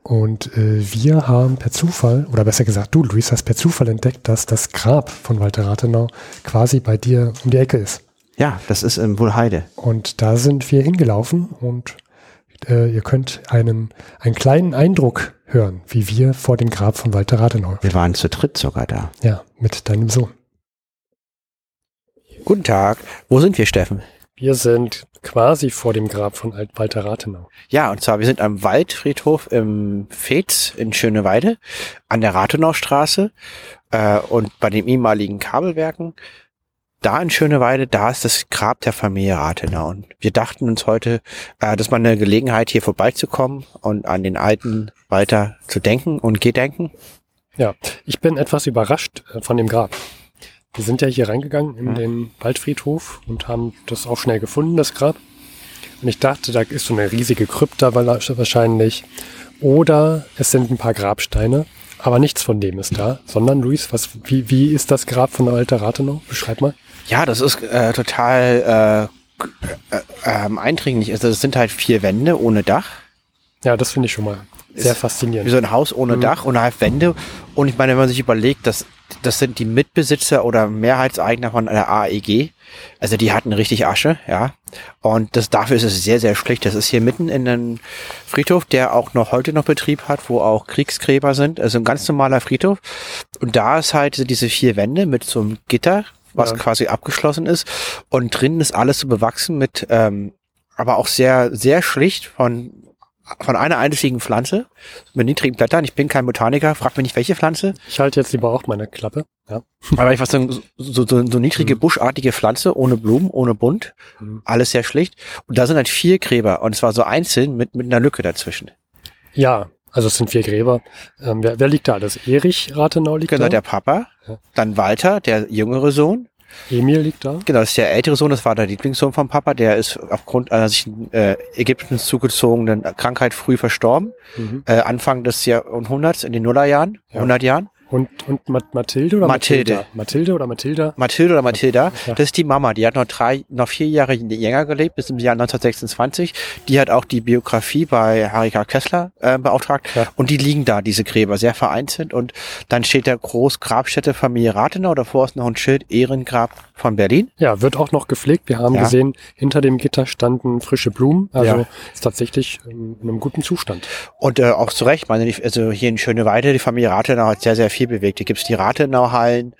Und äh, wir haben per Zufall, oder besser gesagt, du, Luis, hast per Zufall entdeckt, dass das Grab von Walter Rathenau quasi bei dir um die Ecke ist. Ja, das ist im Wohlheide. Und da sind wir hingelaufen und äh, ihr könnt einen, einen kleinen Eindruck hören, wie wir vor dem Grab von Walter Rathenau. Wir waren zu dritt sogar da. Ja, mit deinem Sohn. Guten Tag. Wo sind wir, Steffen? Wir sind quasi vor dem Grab von Alt Walter Rathenau. Ja, und zwar, wir sind am Waldfriedhof im Fez in Schöneweide an der Rathenaustraße äh, und bei den ehemaligen Kabelwerken. Da in Schöneweide, da ist das Grab der Familie Rathenau. Und wir dachten uns heute, äh, dass man eine Gelegenheit, hier vorbeizukommen und an den alten Walter zu denken und gedenken. Ja, ich bin etwas überrascht äh, von dem Grab. Wir sind ja hier reingegangen in Mhm. den Waldfriedhof und haben das auch schnell gefunden, das Grab. Und ich dachte, da ist so eine riesige Krypta wa- wahrscheinlich. Oder es sind ein paar Grabsteine. Aber nichts von dem ist da, sondern Luis, was, wie, wie ist das Grab von der Alter Rathenau? Beschreib mal. Ja, das ist äh, total äh, äh, eindringlich. Also es sind halt vier Wände ohne Dach. Ja, das finde ich schon mal sehr Ist faszinierend. Wie so ein Haus ohne Dach, ohne Wände. Und ich meine, wenn man sich überlegt, dass das sind die Mitbesitzer oder Mehrheitseigner von der AEG. Also die hatten richtig Asche, ja. Und das dafür ist es sehr, sehr schlecht. Das ist hier mitten in einem Friedhof, der auch noch heute noch Betrieb hat, wo auch Kriegsgräber sind. Also ein ganz normaler Friedhof. Und da ist halt diese vier Wände mit so einem Gitter, was Ja. quasi abgeschlossen ist. Und drinnen ist alles so bewachsen mit, ähm, aber auch sehr, sehr schlicht von von einer einzigen Pflanze mit niedrigen Blättern. Ich bin kein Botaniker, frag mich nicht, welche Pflanze. Ich halte jetzt lieber auch meine Klappe. Ja. <laughs> Aber einfach so, so, so, so niedrige, buschartige Pflanze, ohne Blumen, ohne Bunt. Mhm. Alles sehr schlicht. Und da sind halt vier Gräber. Und zwar so einzeln mit, mit einer Lücke dazwischen. Ja, also es sind vier Gräber. Ähm, wer, wer liegt da? Das Erich Rathenau liegt Genau, da. der Papa. Ja. Dann Walter, der jüngere Sohn. Emil liegt da. Genau, das ist der ältere Sohn, das war der Lieblingssohn vom Papa. Der ist aufgrund einer sich in äh, Ägypten zugezogenen Krankheit früh verstorben. Mhm. Äh, Anfang des Jahrhunderts, in den Nullerjahren, Ja. 100 Jahren. Und, und Mat Mathilde oder Mathilde. Mathilde oder Mathilda? Mathilde oder Mathilda, Ja. das ist die Mama. Die hat noch drei, noch vier Jahre länger gelebt, bis im Jahr 1926. Die hat auch die Biografie bei Harika Kessler äh, beauftragt. Ja. Und die liegen da, diese Gräber, sehr vereinzelt. Und dann steht da groß Grabstätte Familie Rathenau. Davor ist noch ein Schild Ehrengrab von Berlin. Ja, wird auch noch gepflegt. Wir haben Ja. gesehen, hinter dem Gitter standen frische Blumen. Also Ja. ist tatsächlich ähm, in einem guten Zustand. Und äh, auch zu Recht, meine ich, also hier in Schöneweide, die Familie Rathenau hat sehr, sehr viel bewegt. Hier gibt's die Rathenau-Hallen,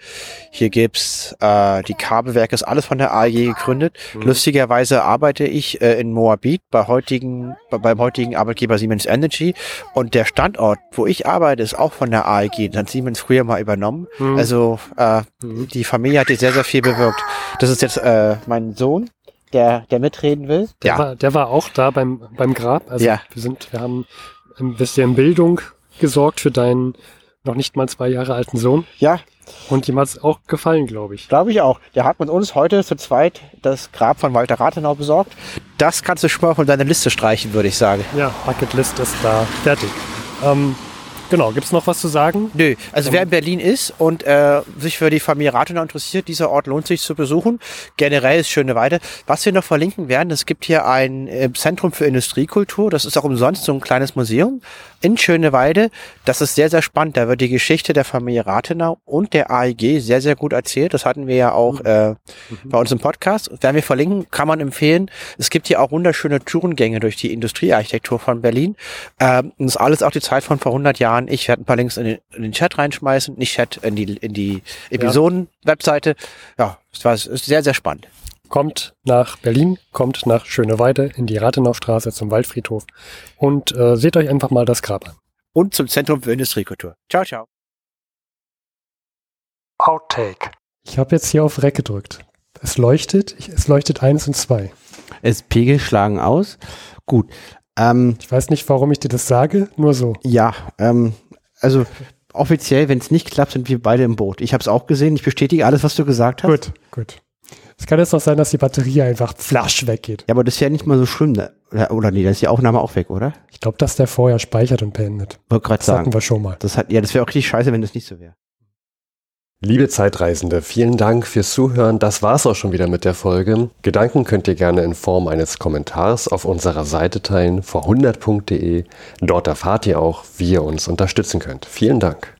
hier gibt's äh, die Kabelwerke, ist alles von der AEG gegründet. Lustigerweise arbeite ich äh, in Moabit bei heutigen, bei, beim heutigen Arbeitgeber Siemens Energy und der Standort, wo ich arbeite, ist auch von der AEG. Das hat Siemens früher mal übernommen. Mhm. Also äh, die Familie hat hier sehr, sehr viel bewirkt. Das ist jetzt äh, mein Sohn, der, der mitreden will. Der, war, der war auch da beim, beim Grab. Also Ja. wir sind, wir haben ein bisschen Bildung gesorgt für deinen noch nicht mal zwei Jahre alten Sohn. ja, Und ihm hat's auch gefallen, glaube ich. Glaube ich auch. Der hat mit uns heute zu zweit das Grab von Walter Rathenau besorgt. Das kannst du schon mal von deiner Liste streichen, würde ich sagen. Ja, Bucketlist ist da fertig. Ähm, genau, gibt's noch was zu sagen? Nö, also wer in Berlin ist und äh, sich für die Familie Rathenau interessiert, dieser Ort lohnt sich zu besuchen. Generell ist Schöneweide. Was wir noch verlinken werden, es gibt hier ein äh, Zentrum für Industriekultur. Das ist auch umsonst so ein kleines Museum in Schöneweide. Das ist sehr, sehr spannend. Da wird die Geschichte der Familie Rathenau und der AEG sehr, sehr gut erzählt. Das hatten wir ja auch äh, bei uns im Podcast. Werden wir verlinken, kann man empfehlen. Es gibt hier auch wunderschöne Tourengänge durch die Industriearchitektur von Berlin. Ähm, das ist alles auch die Zeit von vor 100 Jahren. Ich werde ein paar Links in den, in den Chat reinschmeißen, nicht Chat, in die, in die Episoden-Webseite. Ja, es war ist sehr, sehr spannend. Kommt nach Berlin, kommt nach Schöneweide in die Rathenaustraße zum Waldfriedhof und äh, seht euch einfach mal das Grab an. Und zum Zentrum für Industriekultur. Ciao, ciao. Outtake. Ich habe jetzt hier auf Rec gedrückt. Es leuchtet, ich, es leuchtet eins und zwei. Es Pegel schlagen aus. Gut. Ähm, Ich weiß nicht, warum ich dir das sage, nur so. ja, ähm, also offiziell, wenn es nicht klappt, sind wir beide im Boot. Ich habe es auch gesehen. Ich bestätige alles, was du gesagt hast. Gut, gut. Es kann jetzt noch sein, dass die Batterie einfach flasch weggeht. Ja, aber das ist ja nicht mal so schlimm. ne? Oder, oder nee, dann ist die Aufnahme auch weg, oder? Ich glaube, dass der vorher speichert und beendet. Wollte gerade Das sagen. hatten wir schon mal. Das hat, ja, das wäre auch richtig scheiße, wenn das nicht so wäre. Liebe Zeitreisende, vielen Dank fürs Zuhören. Das war's auch schon wieder mit der Folge. Gedanken könnt ihr gerne in Form eines Kommentars auf unserer Seite teilen, vor100.de. Dort erfahrt ihr auch, wie ihr uns unterstützen könnt. Vielen Dank.